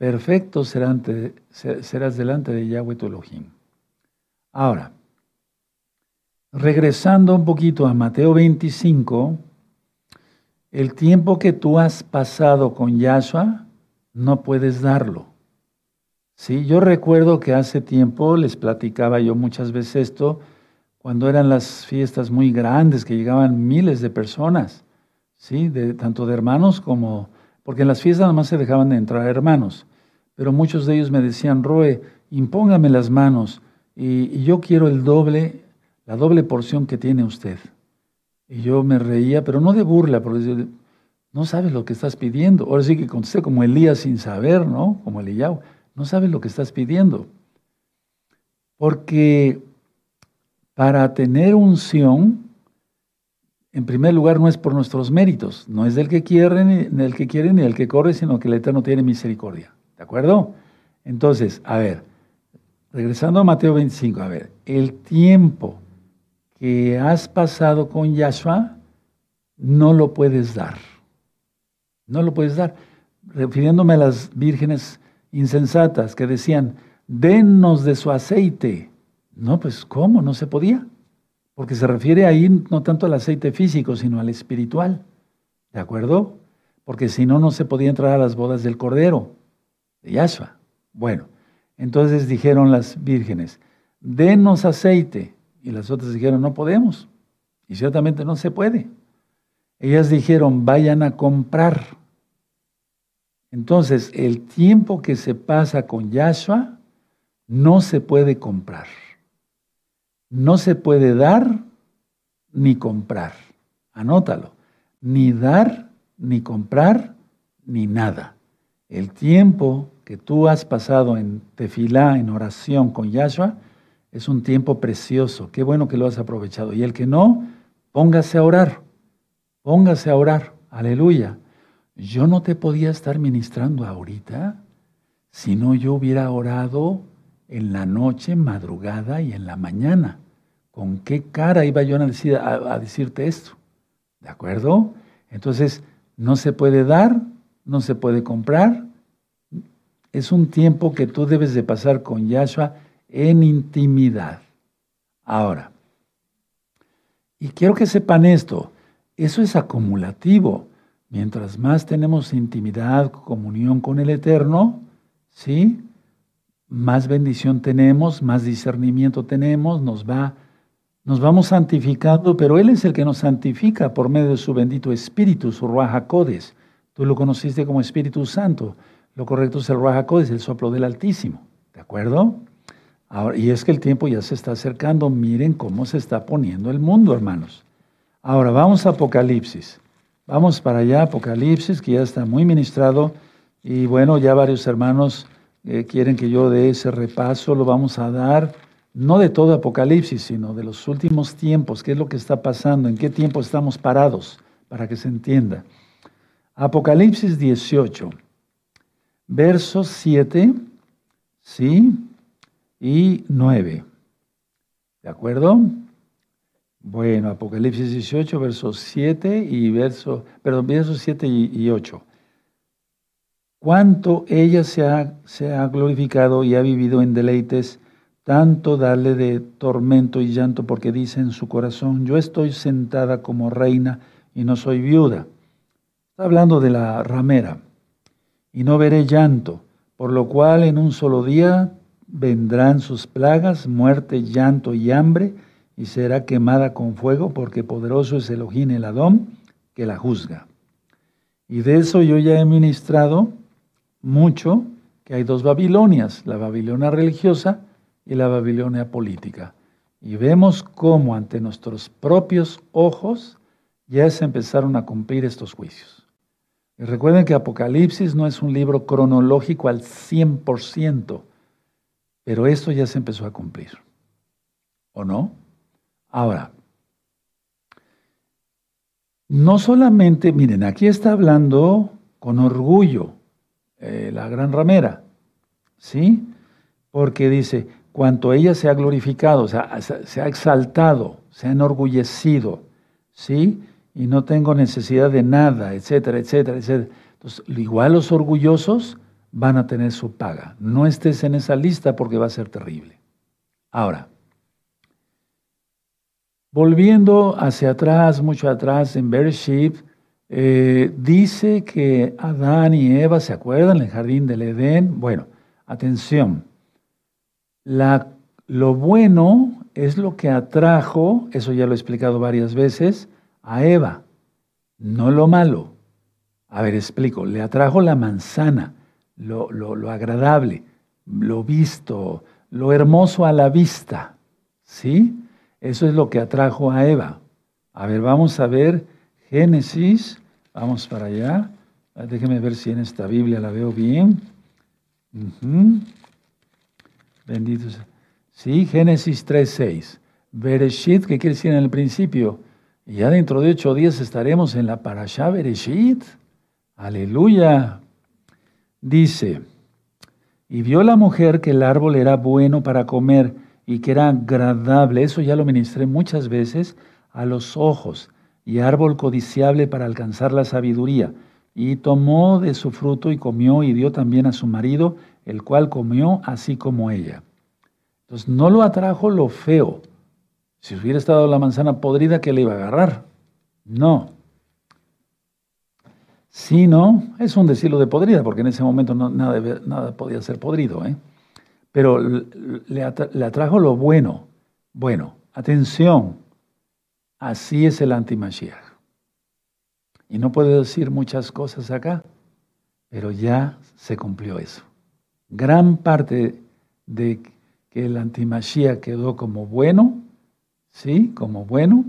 Perfecto serás delante de Yahweh tu Elohim. Ahora, regresando un poquito a Mateo 25, el tiempo que tú has pasado con Yahshua, no puedes darlo. Sí, yo recuerdo que hace tiempo les platicaba yo muchas veces esto, cuando eran las fiestas muy grandes, que llegaban miles de personas, ¿sí? Tanto de hermanos como, porque en las fiestas nada más se dejaban de entrar hermanos, pero muchos de ellos me decían, Roe, impóngame las manos y, yo quiero el doble, la doble porción que tiene usted. Y yo me reía, pero no de burla, porque no sabes lo que estás pidiendo. Ahora sí que contesté como Elías sin saber, ¿no? Como Elías. No sabes lo que estás pidiendo. Porque para tener unción, en primer lugar, no es por nuestros méritos, no es del que quiere, ni del que quiere, ni del que corre, sino que el Eterno tiene misericordia. ¿De acuerdo? Entonces, a ver, regresando a Mateo 25, a ver, el tiempo que has pasado con Yahshua, no lo puedes dar. No lo puedes dar. Refiriéndome a las vírgenes insensatas que decían, denos de su aceite. No, pues ¿cómo? No se podía. Porque se refiere ahí no tanto al aceite físico, sino al espiritual. ¿De acuerdo? Porque si no, no se podía entrar a las bodas del Cordero, de Yahshua. Bueno, entonces dijeron las vírgenes, denos aceite. Y las otras dijeron, no podemos. Y ciertamente no se puede. Ellas dijeron, vayan a comprar. Entonces, el tiempo que se pasa con Yahshua no se puede comprar. No se puede dar ni comprar. Anótalo. Ni dar, ni comprar, ni nada. El tiempo que tú has pasado en tefilá, en oración con Yahshua, es un tiempo precioso. Qué bueno que lo has aprovechado. Y el que no, póngase a orar. Póngase a orar. Aleluya. Yo no te podía estar ministrando ahorita si no yo hubiera orado en la noche, madrugada y en la mañana. ¿Con qué cara iba yo a, decir, a, decirte esto? ¿De acuerdo? Entonces, no se puede dar, no se puede comprar. Es un tiempo que tú debes de pasar con Yahshua en intimidad. Ahora, y quiero que sepan esto, eso es acumulativo. Mientras más tenemos intimidad, comunión con el Eterno, ¿sí? Más bendición tenemos, más discernimiento tenemos, nos va nos vamos santificando, pero Él es el que nos santifica por medio de su bendito Espíritu, su Ruach Tú lo conociste como Espíritu Santo. Lo correcto es el Ruach el soplo del Altísimo. ¿De acuerdo? Y es que el tiempo ya se está acercando. Miren cómo se está poniendo el mundo, hermanos. Ahora vamos a Apocalipsis. Vamos para allá, Apocalipsis, que ya está muy ministrado. Y bueno, ya varios hermanos eh, quieren que yo dé ese repaso, lo vamos a dar, no de todo Apocalipsis, sino de los últimos tiempos, qué es lo que está pasando, en qué tiempo estamos parados, para que se entienda. Apocalipsis 18, versos 7, ¿sí? Y 9. ¿De acuerdo? Bueno, Apocalipsis 18, versos 7 y verso, perdón, versos 7 y, 8. Cuánto ella se ha, se ha glorificado y ha vivido en deleites, tanto darle de tormento y llanto, porque dice en su corazón, yo estoy sentada como reina y no soy viuda. Está hablando de la ramera. Y no veré llanto, por lo cual en un solo día vendrán sus plagas, muerte, llanto y hambre, y será quemada con fuego, porque poderoso es Elohim el Adón que la juzga. Y de eso yo ya he ministrado mucho, que hay dos Babilonias, la Babilonia religiosa y la Babilonia política. Y vemos cómo ante nuestros propios ojos ya se empezaron a cumplir estos juicios. Y recuerden que Apocalipsis no es un libro cronológico al 100%, pero esto ya se empezó a cumplir. ¿O no? Ahora, no solamente, miren, aquí está hablando con orgullo eh, la gran ramera, ¿sí? Porque dice, cuanto ella se ha glorificado, o sea, se ha exaltado, se ha enorgullecido, ¿sí? Y no tengo necesidad de nada, etcétera, etcétera, etcétera. Entonces, igual los orgullosos van a tener su paga. No estés en esa lista porque va a ser terrible. Ahora, Volviendo hacia atrás, mucho atrás, en Bereshit, eh, dice que Adán y Eva, ¿se acuerdan? En el jardín del Edén. Bueno, atención. Lo bueno es lo que atrajo, eso ya lo he explicado varias veces, a Eva, no lo malo. A ver, explico. Le atrajo la manzana, lo, lo agradable, lo visto, lo hermoso a la vista. ¿Sí? Eso es lo que atrajo a Eva. A ver, vamos a ver Génesis. Vamos para allá. Ah, déjeme ver si en esta Biblia la veo bien. Bendito sea. Sí, Génesis 3.6. Bereshit, ¿qué quiere decir en el principio? Y ya dentro de ocho días estaremos en la Parashá Bereshit. Aleluya. Dice, y vio la mujer que el árbol era bueno para comer y que era agradable, eso ya lo ministré muchas veces, a los ojos y árbol codiciable para alcanzar la sabiduría. Y tomó de su fruto y comió y dio también a su marido, el cual comió así como ella. Entonces no lo atrajo lo feo. Si hubiera estado la manzana podrida, ¿qué le iba a agarrar? No. Sino, es un decirlo de podrida, porque en ese momento no, nada, nada podía ser podrido. ¿eh? pero le, atrajo lo bueno. Bueno, atención, así es el antimashiach. Y no puedo decir muchas cosas acá, pero ya se cumplió eso. Gran parte de que el antimashiach quedó como bueno, ¿sí? Como bueno.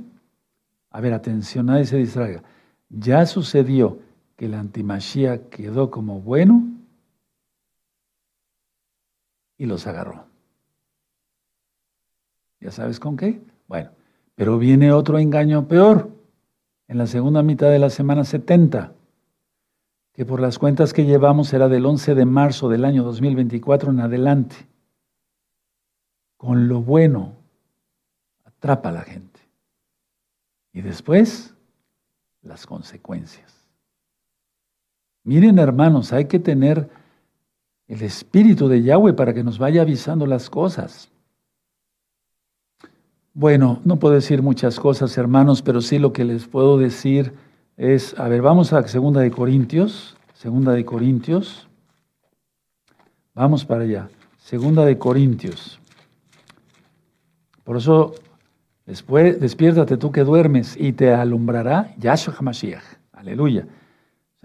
A ver, atención, nadie se distraiga. Ya sucedió que el antimashiach quedó como bueno y los agarró. ¿Ya sabes con qué? Bueno, pero viene otro engaño peor en la segunda mitad de la semana 70, que por las cuentas que llevamos será del 11 de marzo del año 2024 en adelante. Con lo bueno, atrapa a la gente. Y después, las consecuencias. Miren hermanos, hay que tener el Espíritu de Yahweh para que nos vaya avisando las cosas. Bueno, no puedo decir muchas cosas, hermanos, pero sí lo que les puedo decir es, a ver, vamos a Segunda de Corintios, Segunda de Corintios. Vamos para allá. Segunda de Corintios. Por eso, después, despiértate tú que duermes y te alumbrará Yahshua HaMashiach. Aleluya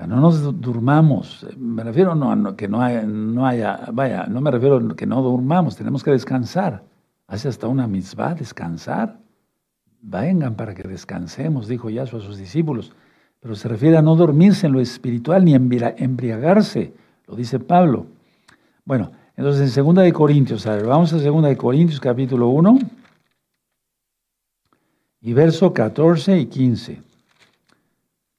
no nos durmamos, me refiero no, que no haya, no haya, vaya, no me refiero a que no durmamos, tenemos que descansar. Hace hasta una mitzvah, descansar. Vengan para que descansemos, dijo Yahshua a sus discípulos. Pero se refiere a no dormirse en lo espiritual ni embriagarse, lo dice Pablo. Bueno, entonces en Segunda de Corintios, a ver, vamos a Segunda de Corintios capítulo 1 y verso 14 y 15.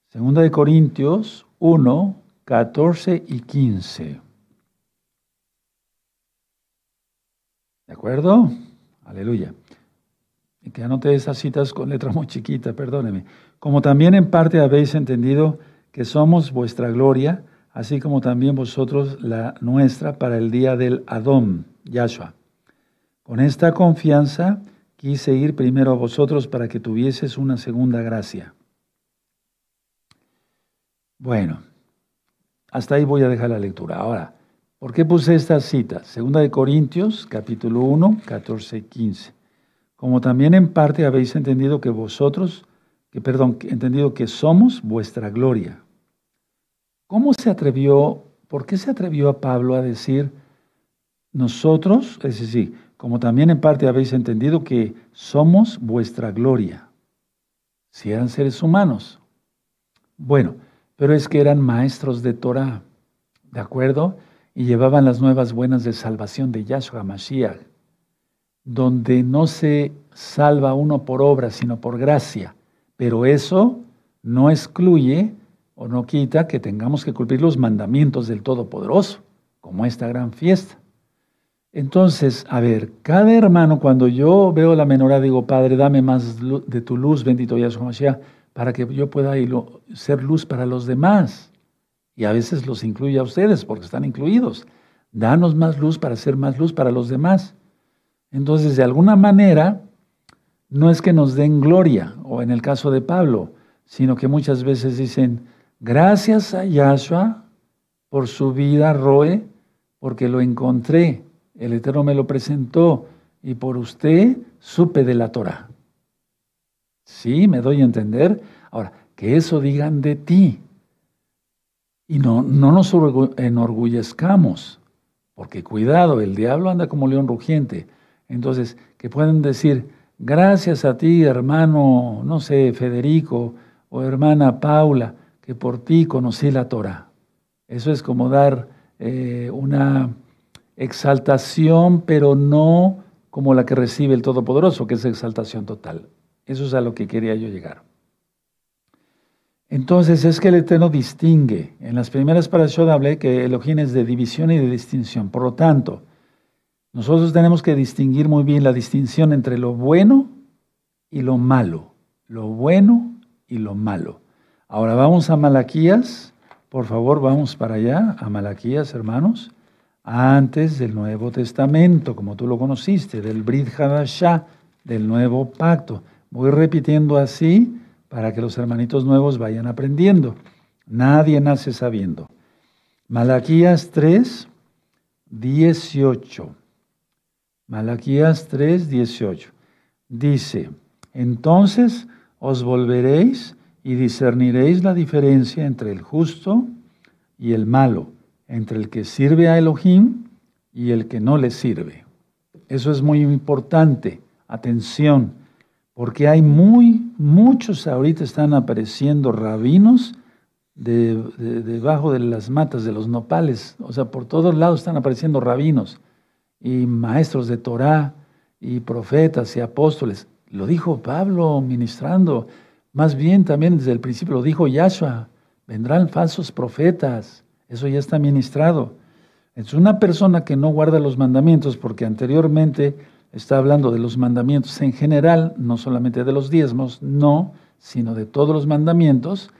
Segunda de Corintios 1, 14 y 15. ¿De acuerdo? Aleluya. que anoté esas citas con letra muy chiquita, perdóneme. Como también en parte habéis entendido que somos vuestra gloria, así como también vosotros la nuestra para el día del Adón, Yahshua. Con esta confianza quise ir primero a vosotros para que tuvieses una segunda gracia. Bueno, hasta ahí voy a dejar la lectura. Ahora, ¿por qué puse esta cita? Segunda de Corintios, capítulo 1, 14 y 15. Como también en parte habéis entendido que vosotros, que perdón, entendido que somos vuestra gloria. ¿Cómo se atrevió, por qué se atrevió a Pablo a decir nosotros, es decir, como también en parte habéis entendido que somos vuestra gloria? Si eran seres humanos. Bueno, pero es que eran maestros de Torah, ¿de acuerdo? Y llevaban las nuevas buenas de salvación de Yahshua Mashiach, donde no se salva uno por obra, sino por gracia. Pero eso no excluye o no quita que tengamos que cumplir los mandamientos del Todopoderoso, como esta gran fiesta. Entonces, a ver, cada hermano, cuando yo veo la menorá, digo, Padre, dame más de tu luz, bendito Yahshua Mashiach, para que yo pueda ser luz para los demás. Y a veces los incluye a ustedes porque están incluidos. Danos más luz para ser más luz para los demás. Entonces, de alguna manera, no es que nos den gloria, o en el caso de Pablo, sino que muchas veces dicen, gracias a Yahshua por su vida, Roe, porque lo encontré, el Eterno me lo presentó, y por usted supe de la Torah. Sí, me doy a entender. Ahora, que eso digan de ti. Y no, no nos enorgullezcamos, porque cuidado, el diablo anda como león rugiente. Entonces, que pueden decir, gracias a ti, hermano, no sé, Federico o hermana Paula, que por ti conocí la Torah. Eso es como dar eh, una exaltación, pero no como la que recibe el Todopoderoso, que es exaltación total. Eso es a lo que quería yo llegar. Entonces es que el Eterno distingue. En las primeras parashot hablé que Elohim es de división y de distinción. Por lo tanto, nosotros tenemos que distinguir muy bien la distinción entre lo bueno y lo malo. Lo bueno y lo malo. Ahora vamos a Malaquías. Por favor, vamos para allá, a Malaquías, hermanos. Antes del Nuevo Testamento, como tú lo conociste, del Brit Hadashah, del Nuevo Pacto. Voy repitiendo así para que los hermanitos nuevos vayan aprendiendo. Nadie nace sabiendo. Malaquías 3, 18. Malaquías 3, 18. Dice, entonces os volveréis y discerniréis la diferencia entre el justo y el malo, entre el que sirve a Elohim y el que no le sirve. Eso es muy importante. Atención porque hay muy, muchos ahorita están apareciendo rabinos debajo de las matas de los nopales, o sea, por todos lados están apareciendo rabinos y maestros de Torah y profetas y apóstoles. Lo dijo Pablo ministrando, más bien también desde el principio lo dijo Yahshua, vendrán falsos profetas, eso ya está ministrado. Es una persona que no guarda los mandamientos porque anteriormente está hablando de los mandamientos en general, no solamente de los diezmos, no, sino de todos los mandamientos,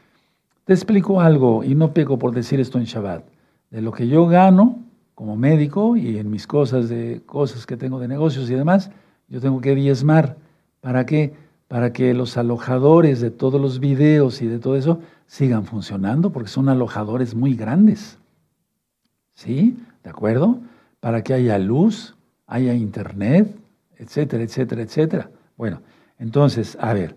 te explico algo y no pego por decir esto en Shabbat. De lo que yo gano como médico y en mis cosas de cosas que tengo de negocios y demás, yo tengo que diezmar. ¿Para qué? Para que los alojadores de todos los videos y de todo eso sigan funcionando, porque son alojadores muy grandes. ¿Sí? ¿De acuerdo? Para que haya luz, haya internet, etcétera, etcétera, etcétera. Bueno, entonces, a ver,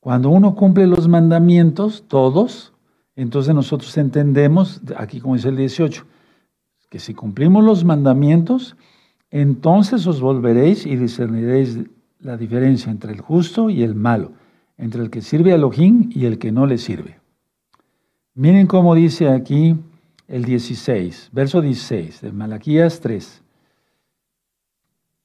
cuando uno cumple los mandamientos, todos, entonces nosotros entendemos, aquí como dice el 18, que si cumplimos los mandamientos, entonces os volveréis y discerniréis la diferencia entre el justo y el malo, entre el que sirve a Elohim y el que no le sirve. Miren cómo dice aquí el 16, verso 16 de Malaquías 3.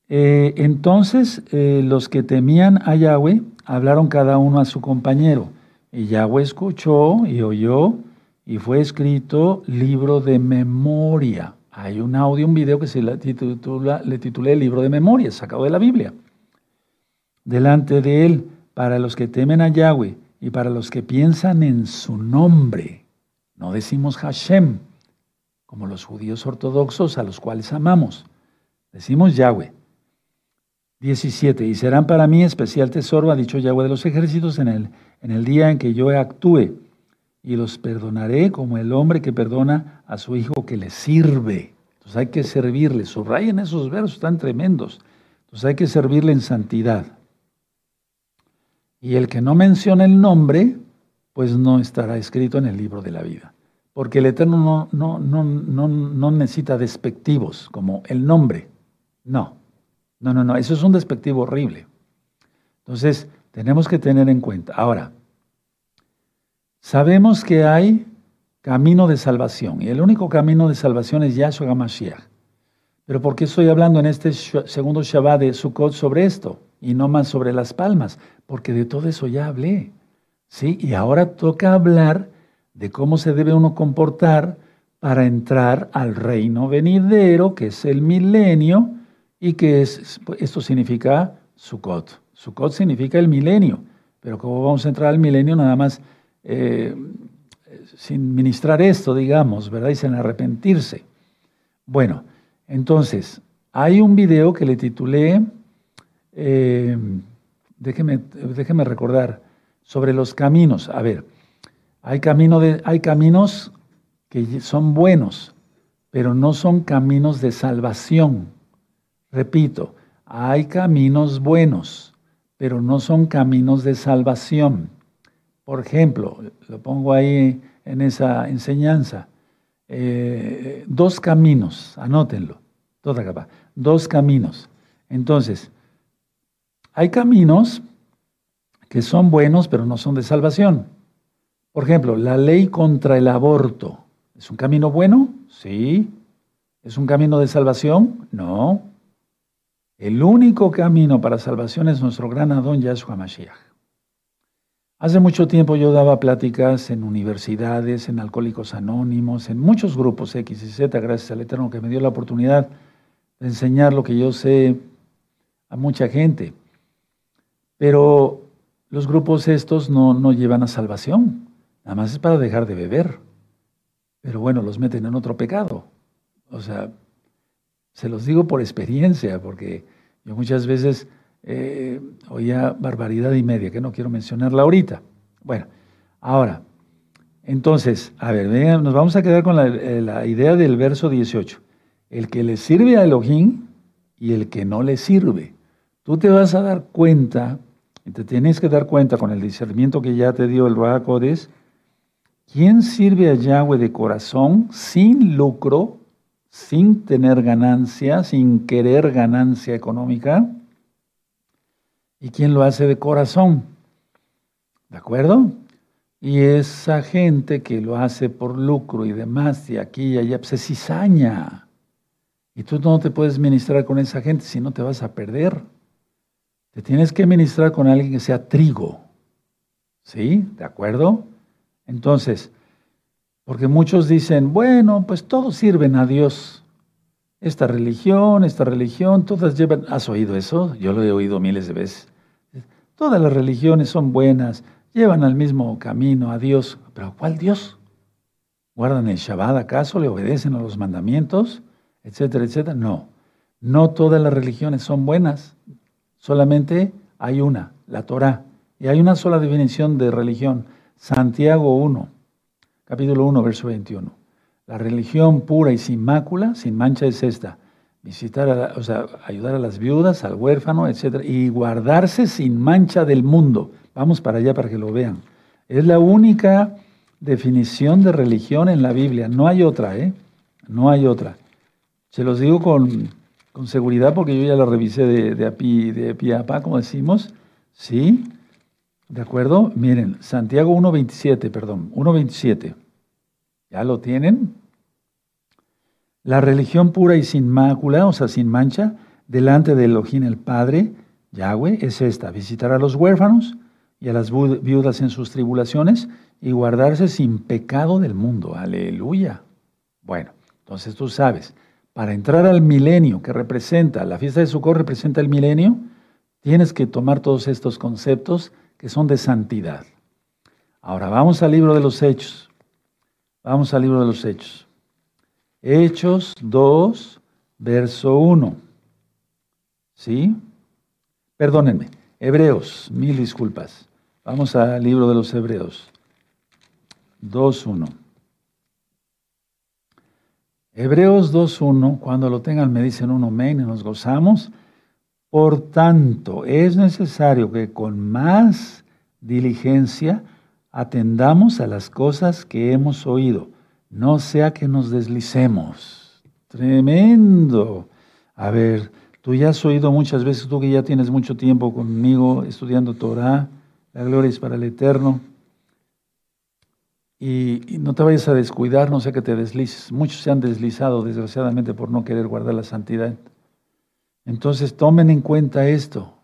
Eh, entonces eh, los que temían a Yahweh hablaron cada uno a su compañero. Y Yahweh escuchó y oyó y fue escrito libro de memoria. Hay un audio, un video que se titula, le titulé libro de memoria, sacado de la Biblia. Delante de Él para los que temen a Yahweh y para los que piensan en su nombre. No decimos Hashem, como los judíos ortodoxos a los cuales amamos. Decimos Yahweh. 17. Y serán para mí especial tesoro, ha dicho Yahweh de los ejércitos, en el, en el día en que yo actúe. Y los perdonaré como el hombre que perdona a su hijo que le sirve. Entonces hay que servirle. Subrayen esos versos tan tremendos. Entonces hay que servirle en santidad. Y el que no menciona el nombre, pues no estará escrito en el libro de la vida. Porque el Eterno no, no, no, no, no necesita despectivos como el nombre. No. No, no, no, eso es un despectivo horrible. Entonces, tenemos que tener en cuenta. Ahora, sabemos que hay camino de salvación y el único camino de salvación es Yahshua HaMashiach. Pero ¿por qué estoy hablando en este segundo Shabbat de Sukkot sobre esto y no más sobre las palmas? Porque de todo eso ya hablé. ¿sí? Y ahora toca hablar de cómo se debe uno comportar para entrar al reino venidero, que es el milenio, y que es, esto significa Sukkot. Sukkot significa el milenio, pero ¿cómo vamos a entrar al milenio nada más eh, sin ministrar esto, digamos, ¿verdad? Y sin arrepentirse. Bueno, entonces, hay un video que le titulé, eh, déjeme, déjeme recordar, sobre los caminos. A ver, hay, hay caminos que son buenos, pero no son caminos de salvación. Repito, hay caminos buenos, pero no son caminos de salvación. Por ejemplo, lo pongo ahí en esa enseñanza, eh, dos caminos, anótenlo, toda capa, dos caminos. Entonces, hay caminos que son buenos, pero no son de salvación. Por ejemplo, la ley contra el aborto. ¿Es un camino bueno? Sí. ¿Es un camino de salvación? No. El único camino para salvación es nuestro gran Adón Yahshua Mashiach. Hace mucho tiempo yo daba pláticas en universidades, en Alcohólicos Anónimos, en muchos grupos X y Z, gracias al Eterno que me dio la oportunidad de enseñar lo que yo sé a mucha gente. Pero los grupos estos no, no llevan a salvación, nada más es para dejar de beber. Pero bueno, los meten en otro pecado. O sea, se los digo por experiencia, porque yo muchas veces eh, oía barbaridad y media, que no quiero mencionarla ahorita. Bueno, ahora, entonces, a ver, nos vamos a quedar con la, eh, la, idea del verso 18. El que le sirve a Elohim y el que no le sirve. Tú te vas a dar cuenta, y te tienes que dar cuenta con el discernimiento que ya te dio el Ruach quién sirve a Yahweh de corazón sin lucro sin tener ganancia, sin querer ganancia económica, y quién lo hace de corazón. ¿De acuerdo? Y esa gente que lo hace por lucro y demás, de aquí y allá, pues se cizaña. Y tú no te puedes ministrar con esa gente si no te vas a perder. Te tienes que ministrar con alguien que sea trigo. ¿Sí? ¿De acuerdo? Entonces, porque muchos dicen, bueno, pues todos sirven a Dios. Esta religión, esta religión, todas llevan... ¿Has oído eso? Yo lo he oído miles de veces. Todas las religiones son buenas, llevan al mismo camino a Dios. ¿Pero cuál Dios? ¿Guardan el Shabbat acaso? ¿Le obedecen a los mandamientos? Etcétera, etcétera. No, no todas las religiones son buenas. Solamente hay una, la Torah. Y hay una sola definición de religión, Santiago 1 capítulo 1, verso 21. La religión pura y sin mácula, sin mancha es esta. Visitar, a o sea, ayudar a las viudas, al huérfano, etc. Y guardarse sin mancha del mundo. Vamos para allá para que lo vean. Es la única definición de religión en la Biblia. No hay otra, ¿eh? No hay otra. Se los digo con, con seguridad porque yo ya la revisé de, de, de pie a pa, como decimos. ¿Sí? ¿De acuerdo? Miren, Santiago 1.27, perdón, 1.27. ¿Ya lo tienen? La religión pura y sin mácula, o sea, sin mancha, delante de Elohim el Padre, Yahweh, es esta, visitar a los huérfanos y a las viudas en sus tribulaciones y guardarse sin pecado del mundo. Aleluya. Bueno, entonces tú sabes, para entrar al milenio que representa, la fiesta de Sukkot representa el milenio, Tienes que tomar todos estos conceptos que son de santidad. Ahora vamos al libro de los Hechos. Vamos al libro de los Hechos. Hechos 2, verso 1. ¿Sí? Perdónenme. Hebreos, mil disculpas. Vamos al libro de los Hebreos. 2.1. Hebreos 2.1, cuando lo tengan me dicen un amén y nos gozamos. Por tanto, es necesario que con más diligencia atendamos a las cosas que hemos oído, no sea que nos deslicemos. Tremendo. A ver, tú ya has oído muchas veces, tú que ya tienes mucho tiempo conmigo estudiando Torah, la gloria es para el Eterno. Y, no te vayas a descuidar, no sé que te deslices. Muchos se han deslizado, desgraciadamente, por no querer guardar la santidad. Entonces tomen en cuenta esto.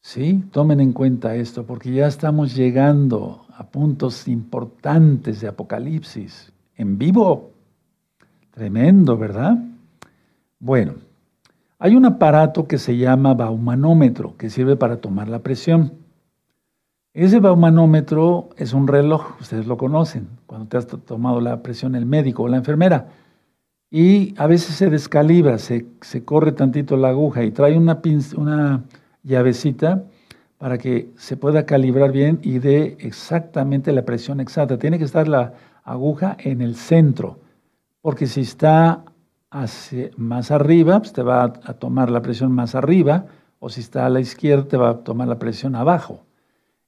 Sí, tomen en cuenta esto, porque ya estamos llegando a puntos importantes de Apocalipsis, en vivo. Tremendo, ¿verdad? Bueno, hay un aparato que se llama baumanómetro, que sirve para tomar la presión. Ese baumanómetro es un reloj, ustedes lo conocen, cuando te has tomado la presión el médico o la enfermera. Y a veces se descalibra, se, corre tantito la aguja y trae una, una llavecita para que se pueda calibrar bien y dé exactamente la presión exacta. Tiene que estar la aguja en el centro, porque si está más arriba, pues te va a tomar la presión más arriba, o si está a la izquierda, te va a tomar la presión abajo.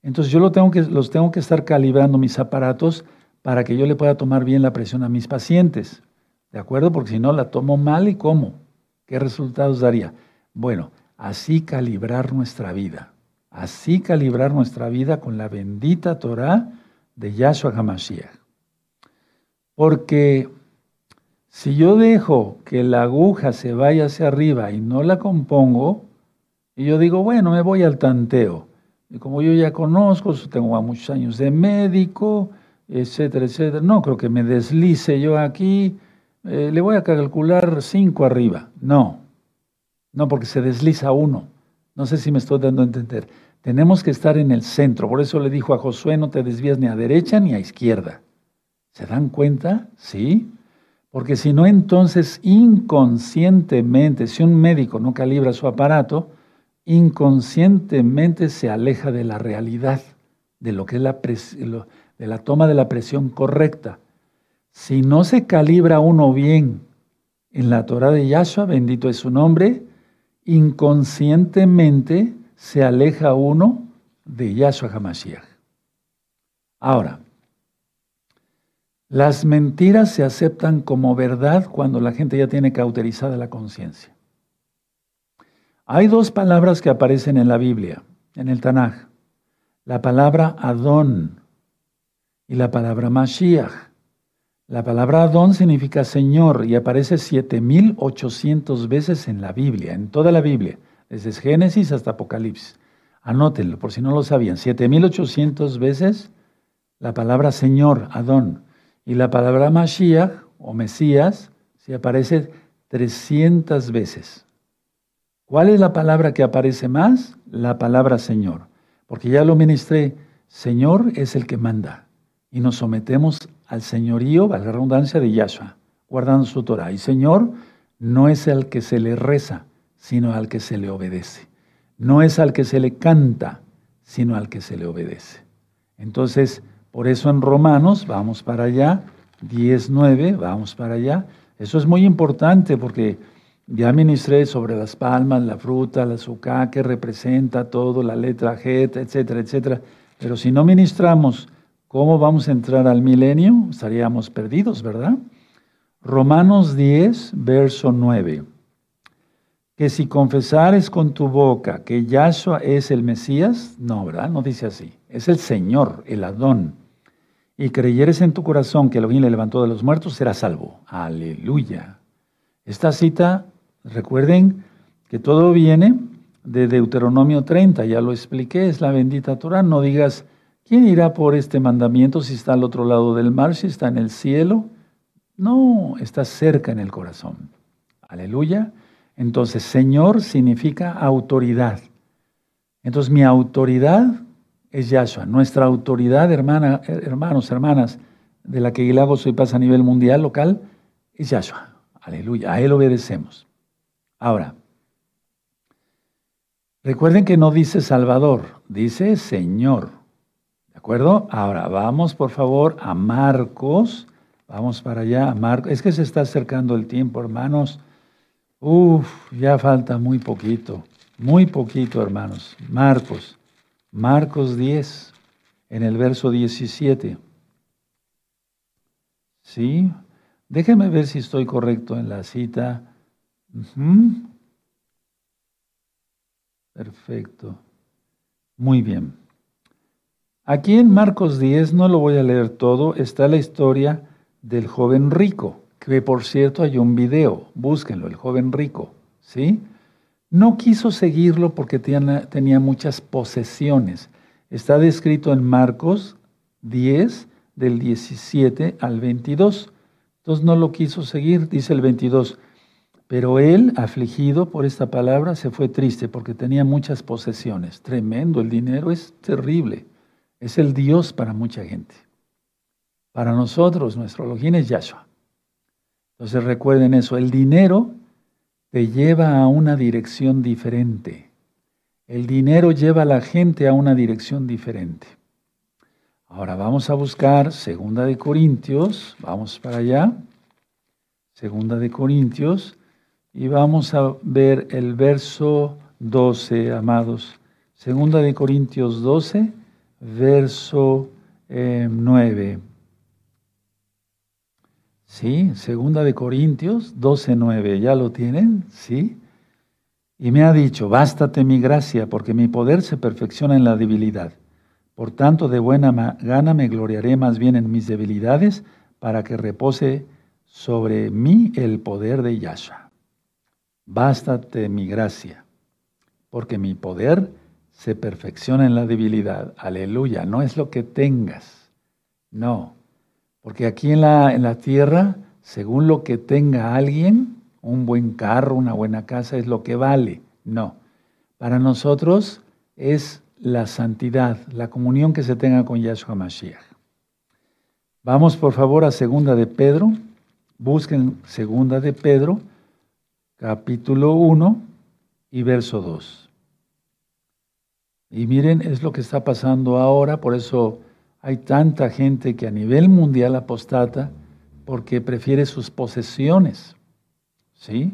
Entonces yo lo tengo que, los tengo que estar calibrando mis aparatos para que yo le pueda tomar bien la presión a mis pacientes. ¿De acuerdo? Porque si no la tomo mal y cómo. ¿Qué resultados daría? Bueno, así calibrar nuestra vida. Así calibrar nuestra vida con la bendita Torah de Yahshua HaMashiach. Porque si yo dejo que la aguja se vaya hacia arriba y no la compongo, y yo digo, bueno, me voy al tanteo, como yo ya conozco, tengo muchos años de médico, etcétera, etcétera, no creo que me deslice yo aquí, eh, le voy a calcular cinco arriba. No, no, porque se desliza uno. No sé si me estoy dando a entender. Tenemos que estar en el centro. Por eso le dijo a Josué, no te desvías ni a derecha ni a izquierda. ¿Se dan cuenta? Sí. Porque si no, entonces inconscientemente, si un médico no calibra su aparato, inconscientemente se aleja de la realidad, de lo que es la, de la toma de la presión correcta. Si no se calibra uno bien en la Torah de Yahshua, bendito es su nombre, inconscientemente se aleja uno de Yahshua HaMashiach. Ahora, las mentiras se aceptan como verdad cuando la gente ya tiene cauterizada la conciencia. Hay dos palabras que aparecen en la Biblia, en el Tanaj. La palabra Adón y la palabra Mashiach. La palabra Adón significa Señor y aparece 7800 veces en la Biblia, en toda la Biblia, desde Génesis hasta Apocalipsis. Anótenlo por si no lo sabían. 7800 veces la palabra Señor, Adón. Y la palabra Mashiach o Mesías se aparece 300 veces. ¿Cuál es la palabra que aparece más? La palabra Señor. Porque ya lo ministré, Señor es el que manda. Y nos sometemos al señorío, a la redundancia de Yahshua, guardando su Torah. Y Señor no es al que se le reza, sino al que se le obedece. No es al que se le canta, sino al que se le obedece. Entonces, por eso en Romanos, vamos para allá, 10.9, vamos para allá. Eso es muy importante porque ya ministré sobre las palmas, la fruta, la azúcar, que representa todo, la letra G, etcétera, etcétera. Pero si no ministramos cómo vamos a entrar al milenio, estaríamos perdidos, ¿verdad? Romanos 10, verso 9. Que si confesares con tu boca que Yahshua es el Mesías, no, ¿verdad? No dice así. Es el Señor, el Adón. Y creyeres en tu corazón que Elohim le levantó de los muertos, serás salvo. Aleluya. Esta cita Recuerden que todo viene de Deuteronomio 30, ya lo expliqué, es la bendita Torah. No digas, ¿quién irá por este mandamiento si está al otro lado del mar, si está en el cielo? No, está cerca en el corazón. Aleluya. Entonces, Señor significa autoridad. Entonces mi autoridad es Yahshua. Nuestra autoridad, hermana, hermanos, hermanas, de la que hago soy paz a nivel mundial, local, es Yahshua. Aleluya. A Él obedecemos. Ahora, recuerden que no dice Salvador, dice Señor. ¿De acuerdo? Ahora, vamos por favor a Marcos. Vamos para allá, Marcos. Es que se está acercando el tiempo, hermanos. Uf, ya falta muy poquito. Muy poquito, hermanos. Marcos. Marcos 10, en el verso 17. ¿Sí? Déjenme ver si estoy correcto en la cita. Perfecto. Muy bien. Aquí en Marcos 10, no lo voy a leer todo, está la historia del joven rico, que por cierto hay un video, búsquenlo, el joven rico, ¿sí? No quiso seguirlo porque tenía, muchas posesiones. Está descrito en Marcos 10, del 17 al 22. Entonces no lo quiso seguir, dice el 22. Pero él, afligido por esta palabra, se fue triste porque tenía muchas posesiones. Tremendo, el dinero es terrible. Es el Dios para mucha gente. Para nosotros, nuestro login es Yahshua. Entonces recuerden eso, el dinero te lleva a una dirección diferente. El dinero lleva a la gente a una dirección diferente. Ahora vamos a buscar Segunda de Corintios, vamos para allá. Segunda de Corintios y vamos a ver el verso 12, amados. Segunda de Corintios 12, verso 9. Eh, Sí, segunda de Corintios 12:9, ¿ya lo tienen? Sí. Y me ha dicho, bástate mi gracia, porque mi poder se perfecciona en la debilidad. Por tanto, de buena gana me gloriaré más bien en mis debilidades, para que repose sobre mí el poder de Yahshua. Bástate mi gracia, porque mi poder se perfecciona en la debilidad. Aleluya, no es lo que tengas, no, porque aquí en la, en la tierra, según lo que tenga alguien, un buen carro, una buena casa, es lo que vale. No. Para nosotros es la santidad, la comunión que se tenga con Yahshua Mashiach. Vamos por favor a Segunda de Pedro. Busquen Segunda de Pedro, capítulo 1 y verso 2. Y miren, es lo que está pasando ahora, por eso hay tanta gente que a nivel mundial apostata porque prefiere sus posesiones. ¿Sí?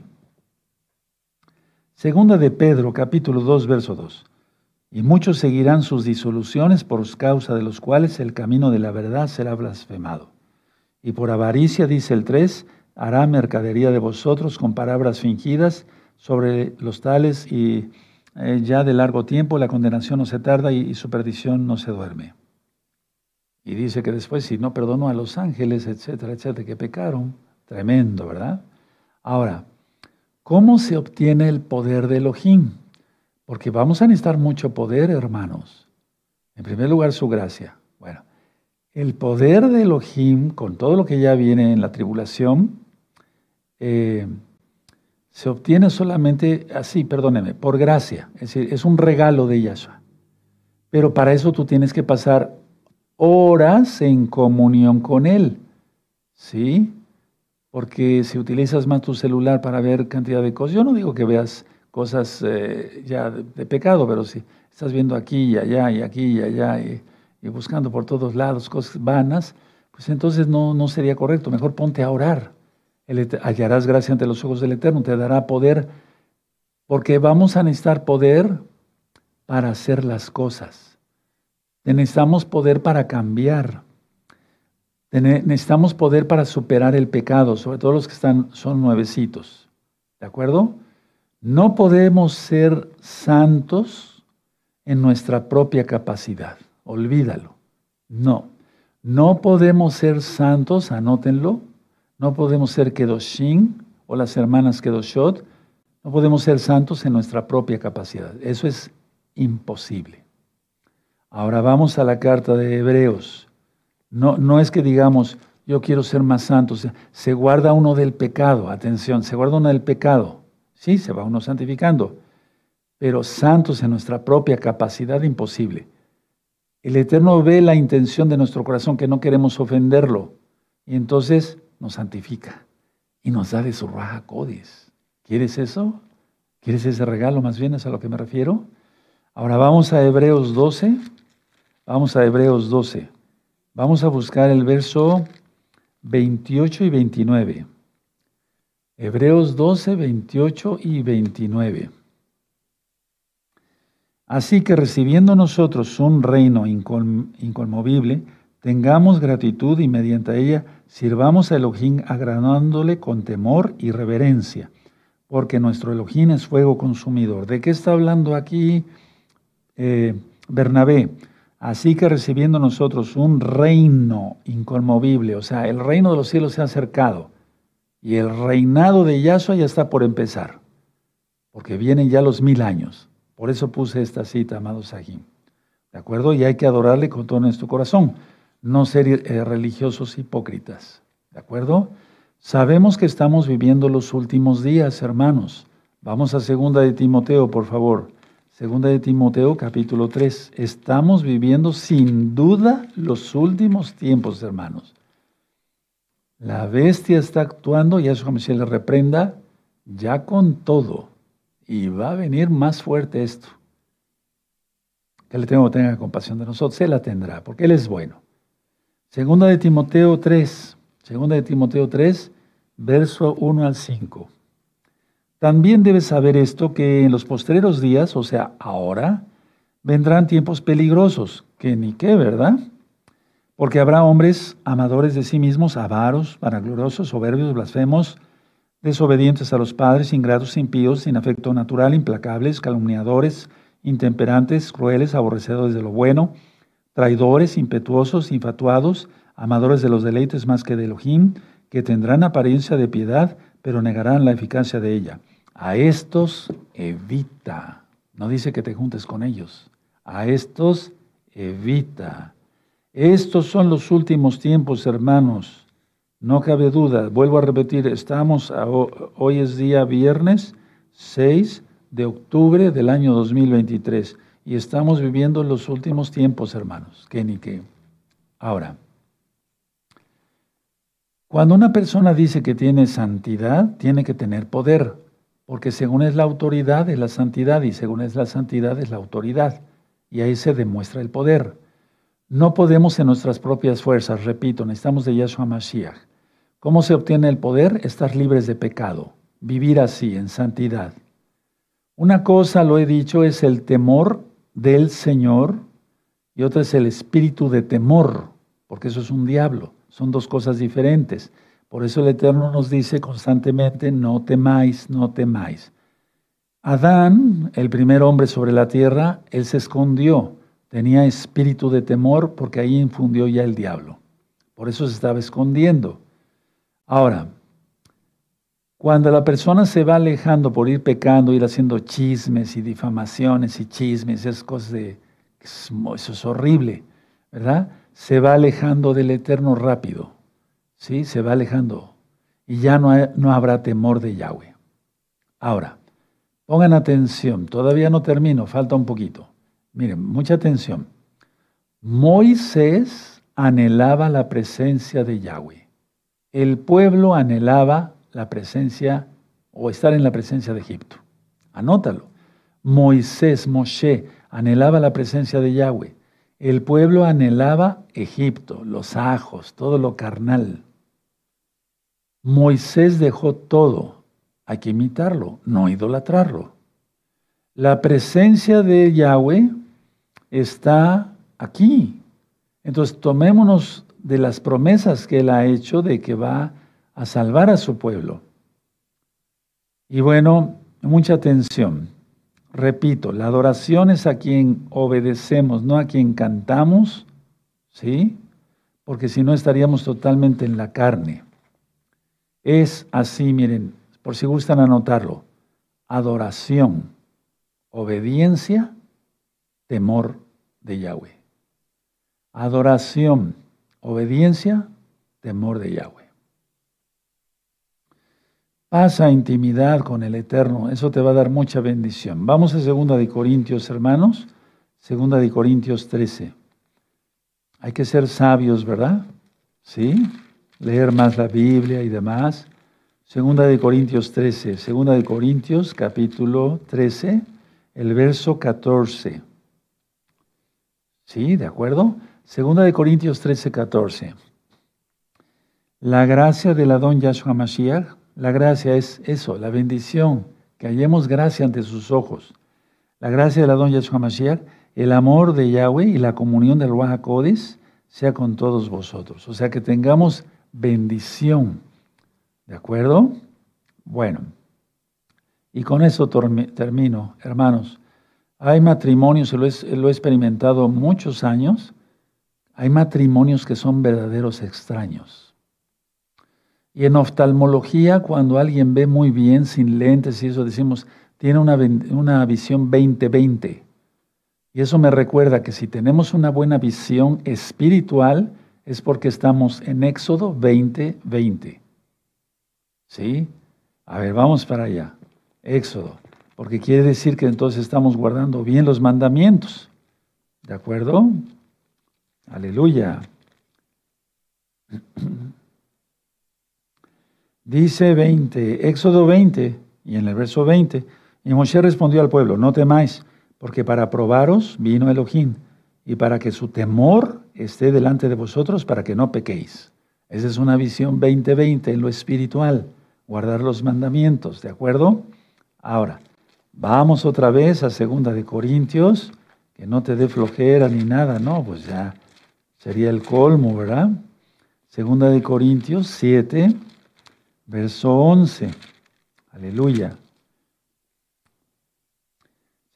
Segunda de Pedro, capítulo 2, verso 2. Y muchos seguirán sus disoluciones por causa de los cuales el camino de la verdad será blasfemado. Y por avaricia, dice el 3, hará mercadería de vosotros con palabras fingidas sobre los tales y eh, ya de largo tiempo la condenación no se tarda y su perdición no se duerme. Y dice que después, si no perdonó a los ángeles, etcétera, etcétera, que pecaron, tremendo, ¿verdad? Ahora, ¿cómo se obtiene el poder de Elohim? Porque vamos a necesitar mucho poder, hermanos. En primer lugar, su gracia. Bueno, el poder de Elohim, con todo lo que ya viene en la tribulación, eh, se obtiene solamente así, perdóneme, por gracia. Es decir, es un regalo de Yahshua. Pero para eso tú tienes que pasar horas en comunión con Él. ¿Sí? Porque si utilizas más tu celular para ver cantidad de cosas, yo no digo que veas cosas eh, ya de, pecado, pero si estás viendo aquí y allá y aquí y allá y, buscando por todos lados cosas vanas, pues entonces no, no sería correcto. Mejor ponte a orar. Hallarás gracia ante los ojos del Eterno, te dará poder, porque vamos a necesitar poder para hacer las cosas. Necesitamos poder para cambiar. Necesitamos poder para superar el pecado, sobre todo los que están, son nuevecitos. ¿De acuerdo? No podemos ser santos en nuestra propia capacidad. Olvídalo. No. No podemos ser santos, anótenlo. No podemos ser Kedoshim o las hermanas Kedoshot. No podemos ser santos en nuestra propia capacidad. Eso es imposible. Ahora vamos a la carta de Hebreos. No, no es que digamos, yo quiero ser más santo. Se guarda uno del pecado, atención, se guarda uno del pecado. Sí, se va uno santificando. pero santos en nuestra propia capacidad imposible. El Eterno ve la intención de nuestro corazón, que no queremos ofenderlo, y entonces nos santifica y nos da de su raja codis. ¿Quieres eso? ¿Quieres ese regalo? Más bien es a lo que me refiero. Ahora vamos a Hebreos 12. Vamos a Hebreos 12. Vamos a buscar el verso 28 y 29. Hebreos 12, 28 y 29. Así que recibiendo nosotros un reino inconmovible, tengamos gratitud y mediante ella sirvamos a Elohim agradándole con temor y reverencia, porque nuestro Elohim es fuego consumidor. ¿De qué está hablando aquí eh, Bernabé? Así que recibiendo nosotros un reino inconmovible, o sea, el reino de los cielos se ha acercado y el reinado de Yahshua ya está por empezar, porque vienen ya los mil años. Por eso puse esta cita, amados Sahim. ¿De acuerdo? Y hay que adorarle con todo nuestro corazón, no ser eh, religiosos hipócritas. ¿De acuerdo? Sabemos que estamos viviendo los últimos días, hermanos. Vamos a segunda de Timoteo, por favor. Segunda de Timoteo, capítulo 3. Estamos viviendo sin duda los últimos tiempos, hermanos. La bestia está actuando, y eso se le reprenda, ya con todo. Y va a venir más fuerte esto. Que le tengo tener compasión de nosotros, se la tendrá, porque Él es bueno. Segunda de Timoteo 3, segunda de Timoteo 3, verso 1 al 5. También debes saber esto, que en los postreros días, o sea, ahora, vendrán tiempos peligrosos, que ni qué, ¿verdad? Porque habrá hombres amadores de sí mismos, avaros, vanagloriosos, soberbios, blasfemos, desobedientes a los padres, ingratos, impíos, sin afecto natural, implacables, calumniadores, intemperantes, crueles, aborrecedores de lo bueno, traidores, impetuosos, infatuados, amadores de los deleites más que de Elohim, que tendrán apariencia de piedad, pero negarán la eficacia de ella. A estos evita. No dice que te juntes con ellos. A estos evita. Estos son los últimos tiempos, hermanos. No cabe duda. Vuelvo a repetir, estamos, hoy es día viernes 6 de octubre del año 2023 y estamos viviendo los últimos tiempos, hermanos. ¿Qué ni qué? Ahora, cuando una persona dice que tiene santidad, tiene que tener poder, porque según es la autoridad es la santidad y según es la santidad es la autoridad. Y ahí se demuestra el poder. No podemos en nuestras propias fuerzas, repito, necesitamos de Yahshua Mashiach. ¿Cómo se obtiene el poder? Estar libres de pecado, vivir así, en santidad. Una cosa, lo he dicho, es el temor del Señor y otra es el espíritu de temor, porque eso es un diablo, son dos cosas diferentes. Por eso el Eterno nos dice constantemente, no temáis, no temáis. Adán, el primer hombre sobre la tierra, él se escondió tenía espíritu de temor porque ahí infundió ya el diablo. Por eso se estaba escondiendo. Ahora, cuando la persona se va alejando por ir pecando, ir haciendo chismes y difamaciones y chismes, esas cosas de, eso es horrible, ¿verdad? Se va alejando del eterno rápido, ¿sí? Se va alejando y ya no, no habrá temor de Yahweh. Ahora, pongan atención, todavía no termino, falta un poquito. Miren, mucha atención. Moisés anhelaba la presencia de Yahweh. El pueblo anhelaba la presencia o estar en la presencia de Egipto. Anótalo. Moisés, Moshe, anhelaba la presencia de Yahweh. El pueblo anhelaba Egipto, los ajos, todo lo carnal. Moisés dejó todo. Hay que imitarlo, no idolatrarlo. La presencia de Yahweh está aquí. Entonces tomémonos de las promesas que Él ha hecho de que va a salvar a su pueblo. Y bueno, mucha atención. Repito, la adoración es a quien obedecemos, no a quien cantamos, ¿sí? Porque si no estaríamos totalmente en la carne. Es así, miren, por si gustan anotarlo, adoración, obediencia temor de Yahweh. Adoración, obediencia, temor de Yahweh. Pasa intimidad con el Eterno, eso te va a dar mucha bendición. Vamos a segunda de Corintios, hermanos, segunda de Corintios 13. Hay que ser sabios, ¿verdad? Sí, leer más la Biblia y demás. Segunda de Corintios 13, segunda de Corintios capítulo 13, el verso 14. ¿Sí? ¿De acuerdo? Segunda de Corintios 13, 14. La gracia de la don Yahshua Mashiach, la gracia es eso, la bendición, que hallemos gracia ante sus ojos. La gracia de la don Yahshua Mashiach, el amor de Yahweh y la comunión del Ruach HaKodesh sea con todos vosotros. O sea, que tengamos bendición. ¿De acuerdo? Bueno, y con eso termino, hermanos. Hay matrimonios, lo lo he experimentado muchos años, hay matrimonios que son verdaderos extraños. Y en oftalmología, cuando alguien ve muy bien, sin lentes y eso, decimos, tiene una, una visión 20-20. Y eso me recuerda que si tenemos una buena visión espiritual, es porque estamos en Éxodo 20-20. ¿Sí? A ver, vamos para allá. Éxodo porque quiere decir que entonces estamos guardando bien los mandamientos. ¿De acuerdo? Aleluya. Dice 20, Éxodo 20, y en el verso 20, y Moshe respondió al pueblo, no temáis, porque para probaros vino Elohim, y para que su temor esté delante de vosotros, para que no pequéis. Esa es una visión 2020 en lo espiritual, guardar los mandamientos, ¿de acuerdo? Ahora, Vamos otra vez a Segunda de Corintios, que no te dé flojera ni nada, no, pues ya sería el colmo, ¿verdad? Segunda de Corintios 7, verso 11. Aleluya.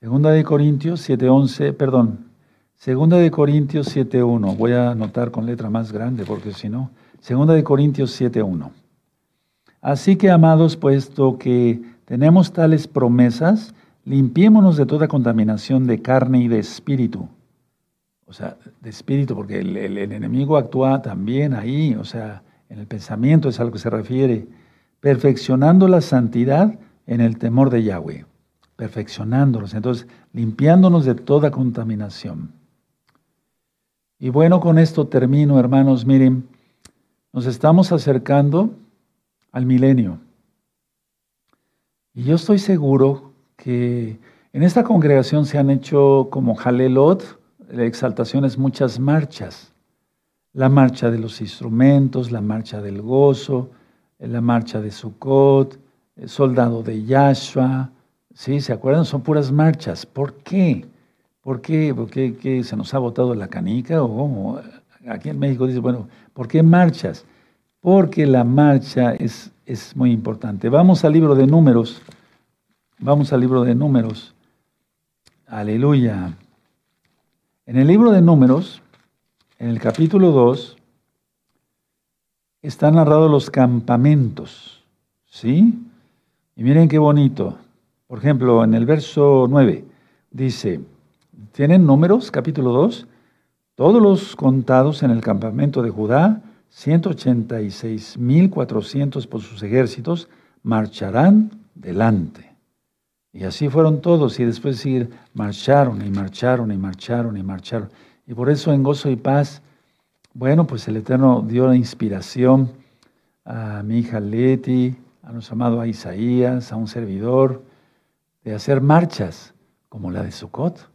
Segunda de Corintios 7, 11, perdón. Segunda de Corintios 7, 1. Voy a anotar con letra más grande porque si no. Segunda de Corintios 7, 1. Así que, amados, puesto que tenemos tales promesas, limpiémonos de toda contaminación de carne y de espíritu. O sea, de espíritu, porque el, enemigo actúa también ahí, o sea, en el pensamiento es a lo que se refiere, perfeccionando la santidad en el temor de Yahweh, perfeccionándonos, entonces limpiándonos de toda contaminación. Y bueno, con esto termino, hermanos, miren, nos estamos acercando al milenio. Y yo estoy seguro que en esta congregación se han hecho como Jalelot, exaltaciones, muchas marchas. La marcha de los instrumentos, la marcha del gozo, la marcha de Sukkot, el soldado de Yahshua. ¿Sí? ¿Se acuerdan? Son puras marchas. ¿Por qué? ¿Por qué? ¿Por qué, se nos ha botado la canica? ¿O Aquí en México dice, bueno, ¿por qué marchas? Porque la marcha es es muy importante. Vamos al libro de números. Vamos al libro de números. Aleluya. En el libro de números, en el capítulo 2, están narrados los campamentos. ¿Sí? Y miren qué bonito. Por ejemplo, en el verso 9 dice, ¿tienen números? Capítulo 2. Todos los contados en el campamento de Judá 186.400 por sus ejércitos marcharán delante. Y así fueron todos, y después marcharon y marcharon y marcharon y marcharon. Y por eso en gozo y paz, bueno, pues el Eterno dio la inspiración a mi hija Leti, a nuestro amado Isaías, a un servidor, de hacer marchas como la de Sukkot,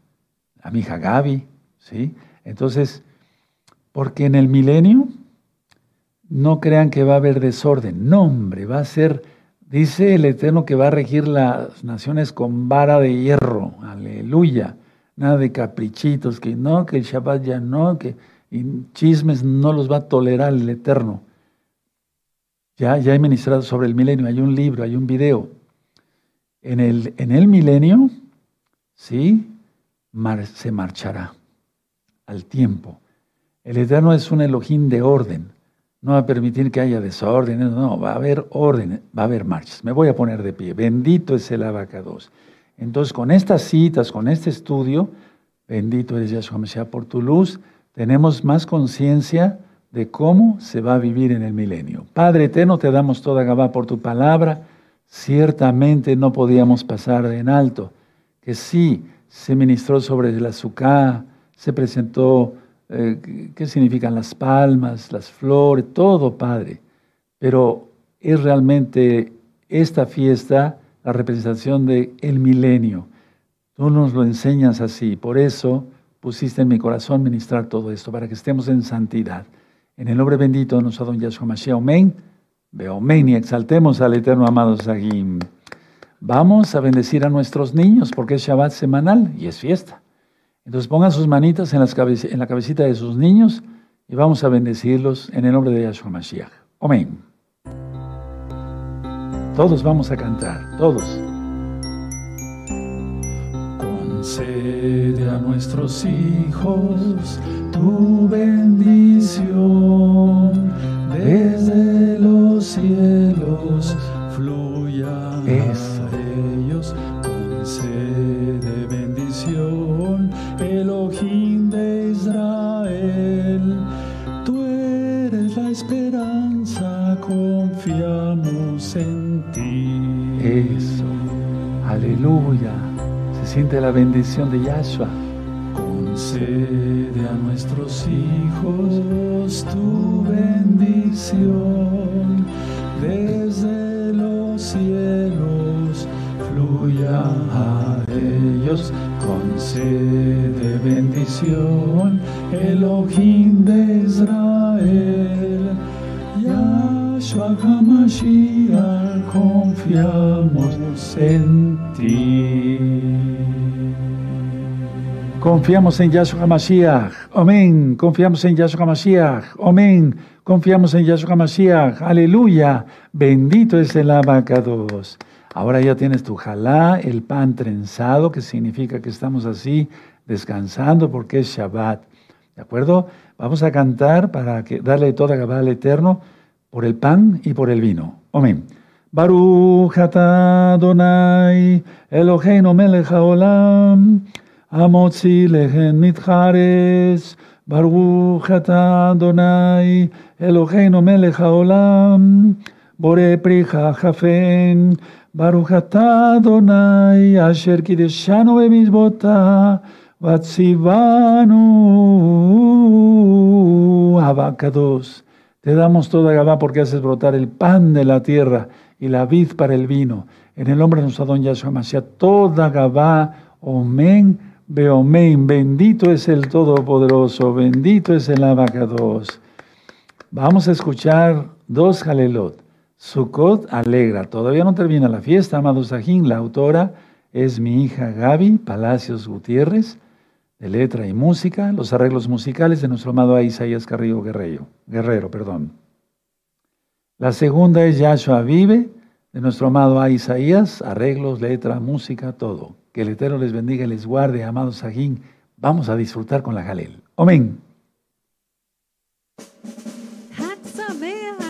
a mi hija Gaby, ¿sí? Entonces, porque en el milenio no crean que va a haber desorden. No, hombre, va a ser, dice el Eterno que va a regir las naciones con vara de hierro. Aleluya. Nada de caprichitos, que no, que el Shabbat ya no, que chismes no los va a tolerar el Eterno. Ya, ya he ministrado sobre el milenio, hay un libro, hay un video. En el, en el milenio, sí, se marchará al tiempo. El Eterno es un Elohim de orden no va a permitir que haya desorden, no, va a haber orden, va a haber marchas. Me voy a poner de pie. Bendito es el abacados. Entonces, con estas citas, con este estudio, bendito eres Yahshua Mesías por tu luz, tenemos más conciencia de cómo se va a vivir en el milenio. Padre eterno, te damos toda Gabá por tu palabra. ciertamente no podíamos pasar en alto, que sí, se ministró sobre el azúcar, se presentó eh, qué significan las palmas, las flores, todo, Padre. Pero es realmente esta fiesta la representación del el milenio. Tú nos lo enseñas así, por eso pusiste en mi corazón ministrar todo esto, para que estemos en santidad. En el nombre bendito de nuestro don Yahshua Mashiach, amén. Veo amén y exaltemos al eterno amado Sahim. Vamos a bendecir a nuestros niños porque es Shabbat semanal y es fiesta. Entonces pongan sus manitas en, en la cabecita de sus niños y vamos a bendecirlos en el nombre de Yahshua Mashiach. Amén. Todos vamos a cantar, todos. Concede a nuestros hijos tu bendición. Desde los cielos fluya a ellos concede bendición. Elohim de Israel tú eres la esperanza confiamos en ti. Eso aleluya siente la bendición de Yahshua. Concede a nuestros hijos tu bendición. Desde los cielos fluya a ellos. Concede bendición Elohim de Israel. Yahshua HaMashiach confiamos en ti Confiamos en Yahshua HaMashiach. Amén. Confiamos en Yahshua HaMashiach. Amén. Confiamos en Yahshua HaMashiach. Aleluya. Bendito es el abacados. Ahora ya tienes tu jalá, el pan trenzado, que significa que estamos así descansando porque es Shabbat. ¿De acuerdo? Vamos a cantar para que, darle toda Gabá al Eterno por el pan y por el vino. Amén. Baruch atah Eloheinu melech haolam המוציא לחן מתחרס, ברוך אתה אדוני, אלוהינו מלך העולם, בורא פריחה חפן, ברוך אתה אדוני, אשר קידשנו במצוותיו, וציוונו abacados. Te damos toda Gabá porque haces brotar el pan de la tierra y la vid para el vino. En el nombre de nuestro don Yahshua Mashiach, toda Gabá, Omen, Beomein, bendito es el Todopoderoso, bendito es el Abacados. Vamos a escuchar dos Jalelot. Sukkot alegra. Todavía no termina la fiesta, amado Sajín. La autora es mi hija Gaby Palacios Gutiérrez, de letra y música. Los arreglos musicales de nuestro amado Isaías Carrillo Guerrero. Guerrero perdón. La segunda es Yahshua Vive, de nuestro amado Isaías. Arreglos, letra, música, todo. Que el Eterno les bendiga y les guarde, amados Sajín. Vamos a disfrutar con la Jalel. Amén.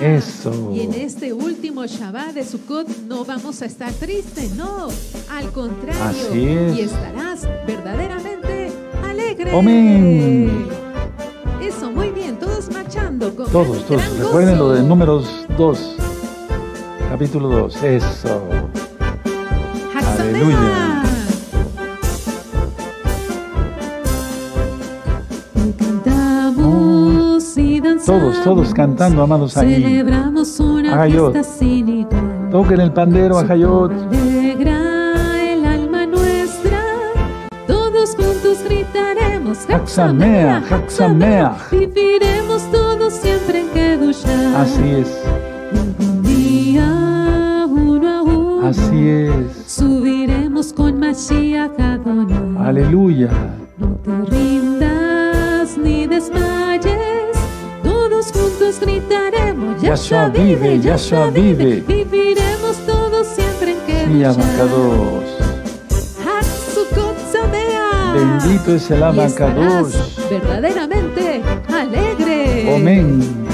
Eso. Y en este último Shabbat de Sukkot no vamos a estar tristes, no. Al contrario. Así es. Y estarás verdaderamente alegre. Amén. Eso, muy bien. Todos marchando. Con todos, todos. gran Recuerden gozo. lo de números 2. Capítulo 2. Eso. Aleluya. Todos, todos cantando, amados ahí. Celebramos una Ajayot. fiesta sin igual. Toquen el pandero, Ajayot. Alegra el alma nuestra. Todos juntos gritaremos. Haxamea, Haxamea. Viviremos todos siempre en Kedushá. Así es, algún día, uno a uno, así es. subiremos con Mashiach Adonai. Aleluya. No te rindas ni desmayes, todos juntos gritaremos. Yahshua vive, Yahshua vive. Viviremos todos siempre en que. Bendito es el abacados. verdaderamente alegre. Amén.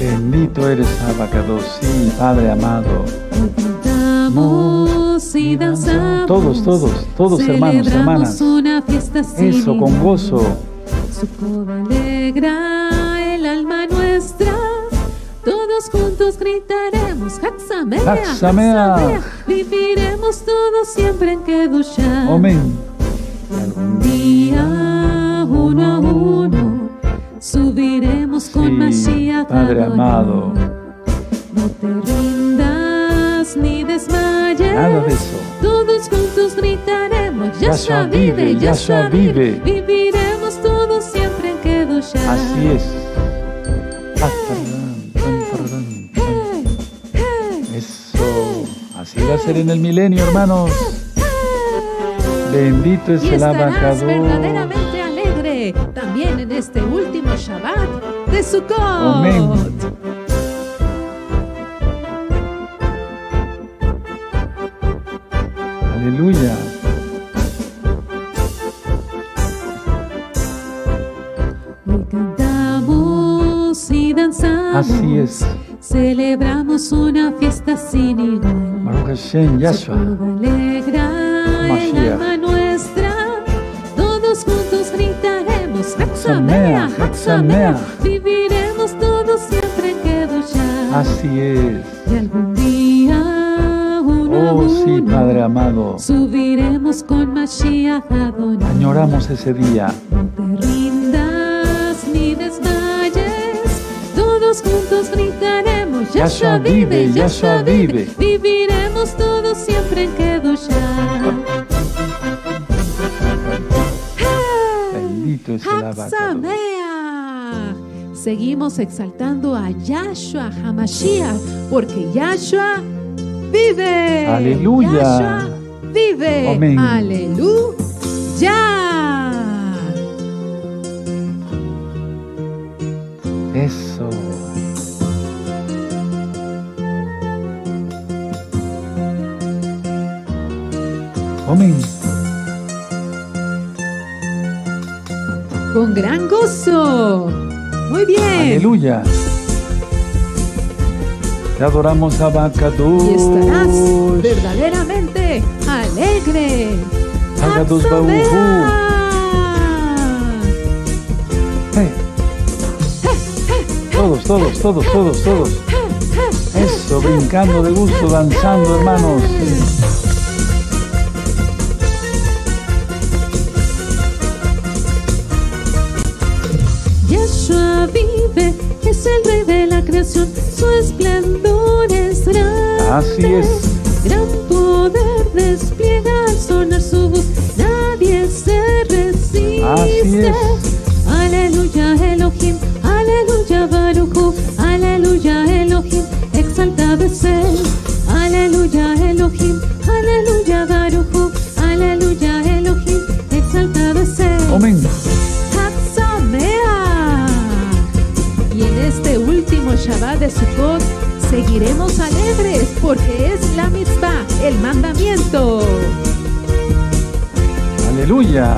Bendito eres, abacados. Sí, Padre amado. Cantamos y danzamos. Todos, todos, todos, hermanos, hermanas. una fiesta Eso, con gozo. Sukkot alegra el alma nuestra. Todos juntos gritaremos Hatsamea, Hatsamea. Viviremos todos siempre en Kedusha. Amén. Algún día, uno a uno, subiremos con Sí, Mashiach Padre Adonai. amado. No te rindas ni desmayes. Nada de eso. Todos juntos gritaremos, Yahshua vive, vive, Yahshua. Viviremos todos siempre en Kedushá. Así es. Eso. Así va a ser en el milenio, hermanos. Bendito es y el abacado. verdaderamente alegre también en este último Shabbat de Sukkot. Amén. Aleluya. Cantamos y danzamos. Así es. Celebramos una fiesta sin igual. Baruch Hashem, Yahshua. Alegra el alma nuestra. Todos juntos gritaremos Hatsamea. Hatsamea. Viviremos todos siempre en Kedushá. Así es. Y algún día, Oh, sí, Padre amado. subiremos con Mashiach Adonai. Añoramos ese día. No te rindas ni desmayes, todos juntos gritaremos, Yahshua vive, Yahshua vive, viviremos todos siempre en Kedushá. Bendito es el. Seguimos exaltando a Yahshua Hamashiach, porque Yahshua vive. Aleluya. Yahshua vive. Amén. Aleluya. Eso. Amén. Con gran gozo. Muy bien. Aleluya. Te adoramos, Abacadú. Y estarás verdaderamente alegre. Agados. Hey. Todos, todos, todos, todos, todos. Eso, brincando de gusto, danzando, hermanos. Yahshua vive, es el rey de la creación, su esplendor es grande. Así es. Gran poder despliega al sonar su voz, nadie se resiste. Así es. Aleluya Elohim, aleluya Baruchu, aleluya Elohim, exaltado es él. Aleluya Elohim, aleluya Baruchu, aleluya Elohim, exaltado es él. Amén. Último Shabbat de Sukkot seguiremos alegres porque es la mitzvah, el mandamiento. Aleluya.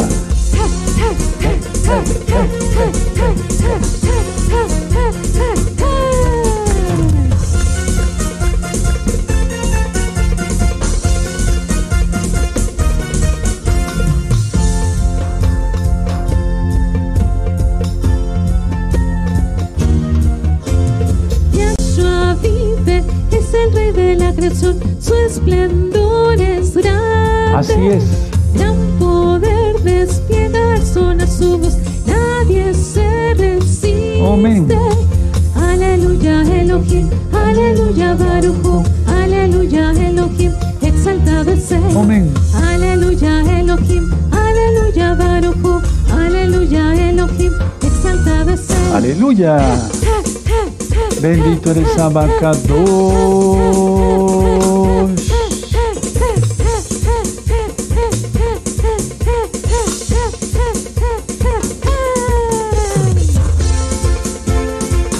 Su esplendor es grande. Así es. Gran poder despliega al sonar su voz, nadie se resiste. Amén. Aleluya Elohim, aleluya Baruchu, aleluya Elohim, exaltado es él. Amén. Aleluya Elohim, aleluya Baruchu, aleluya Elohim, exaltado es él. Aleluya. Bendito eres Abacados.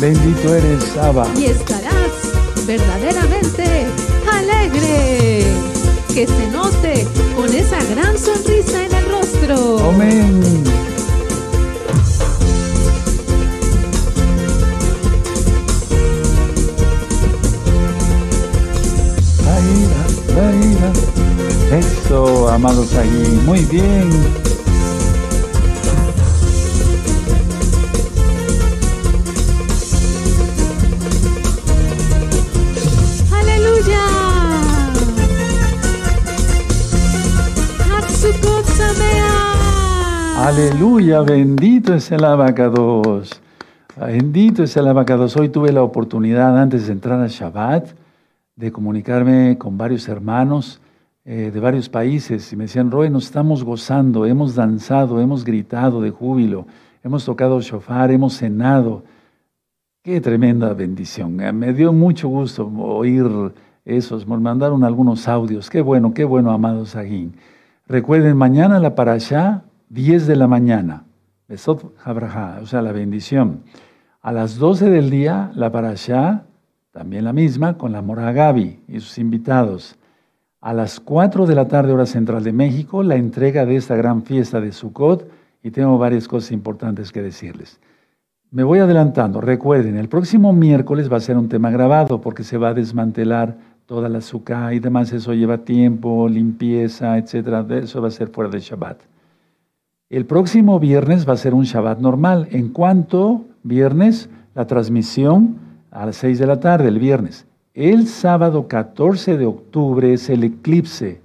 Bendito eres Abba. y estarás verdaderamente alegre. Que se note con esa gran sonrisa en el rostro. Amén. Eso, amados ahí. Muy bien. Aleluya, bendito es el abacados. Bendito es el abacados. Hoy tuve la oportunidad, antes de entrar a Shabbat, de comunicarme con varios hermanos eh, de varios países y me decían, Roy, nos estamos gozando, hemos danzado, hemos gritado de júbilo, hemos tocado shofar, hemos cenado. Qué tremenda bendición. Eh, me dio mucho gusto oír esos, me mandaron algunos audios. Qué bueno, qué bueno, amados Aguín. Recuerden, mañana la parashá, 10 de la mañana. Besot o sea, la bendición. A las 12 del día, la parashá, también la misma, con la Mora Gaby y sus invitados. A las 4 de la tarde, hora central de México, la entrega de esta gran fiesta de Sukkot y tengo varias cosas importantes que decirles. Me voy adelantando. Recuerden, el próximo miércoles va a ser un tema grabado porque se va a desmantelar toda la azúcar y demás. Eso lleva tiempo, limpieza, etc. Eso va a ser fuera de Shabbat. El próximo viernes va a ser un Shabbat normal. En cuanto viernes, la transmisión a las 6 de la tarde, el viernes. El sábado 14 de octubre es el eclipse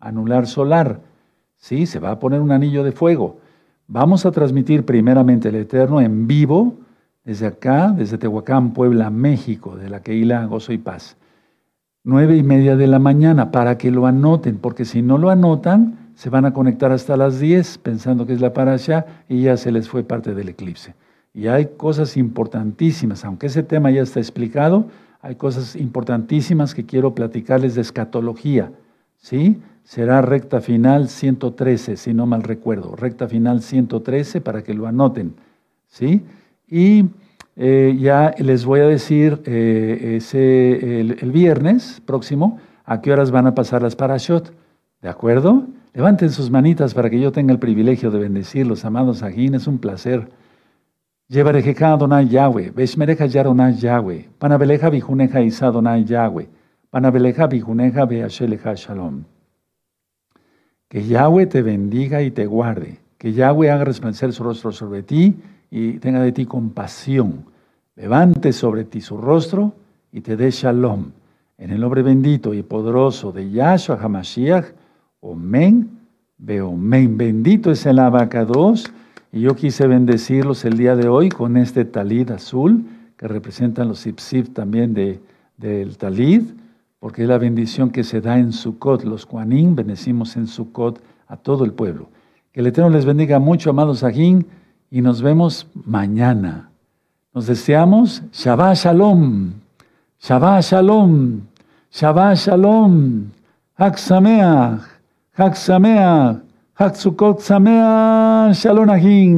anular solar. Sí, se va a poner un anillo de fuego. Vamos a transmitir primeramente el Eterno en vivo desde acá, desde Tehuacán, Puebla, México, de la Keila Gozo y Paz. Nueve y media de la mañana para que lo anoten, porque si no lo anotan, se van a conectar hasta las 10 pensando que es la parasha y ya se les fue parte del eclipse. Y hay cosas importantísimas, aunque ese tema ya está explicado, hay cosas importantísimas que quiero platicarles de escatología. ¿Sí? Será recta final 113, si no mal recuerdo. Recta final 113 para que lo anoten. ¿Sí? Y eh, ya les voy a decir eh, ese, el, el, viernes próximo a qué horas van a pasar las parashot. ¿De acuerdo? Levanten sus manitas para que yo tenga el privilegio de bendecirlos, amados Ajín, es un placer. Llevarejeja Adonai Yahweh, Veshmereja Yaronai Yahweh, Panabeleja Bijuneja Isa Adonai Yahweh, Panabeleja Bijuneja Beasheleja Shalom. Que Yahweh te bendiga y te guarde, que Yahweh haga resplandecer su rostro sobre ti y tenga de ti compasión. Levante sobre ti su rostro y te dé Shalom. En el nombre bendito y poderoso de Yahshua HaMashiach, Omen, Beomen. Bendito es el abacados. Y yo quise bendecirlos el día de hoy con este talid azul, que representan los sipsip también de, del talid, porque es la bendición que se da en Sukkot. Los Kuanim bendecimos en Sukkot a todo el pueblo. Que el Eterno les bendiga mucho, amados Ajín, y nos vemos mañana. Nos deseamos Shabbat Shalom, Shabbat Shalom, Shabbat Shalom, Hak חג שמח, חג סוכות שמח, שלום נהים.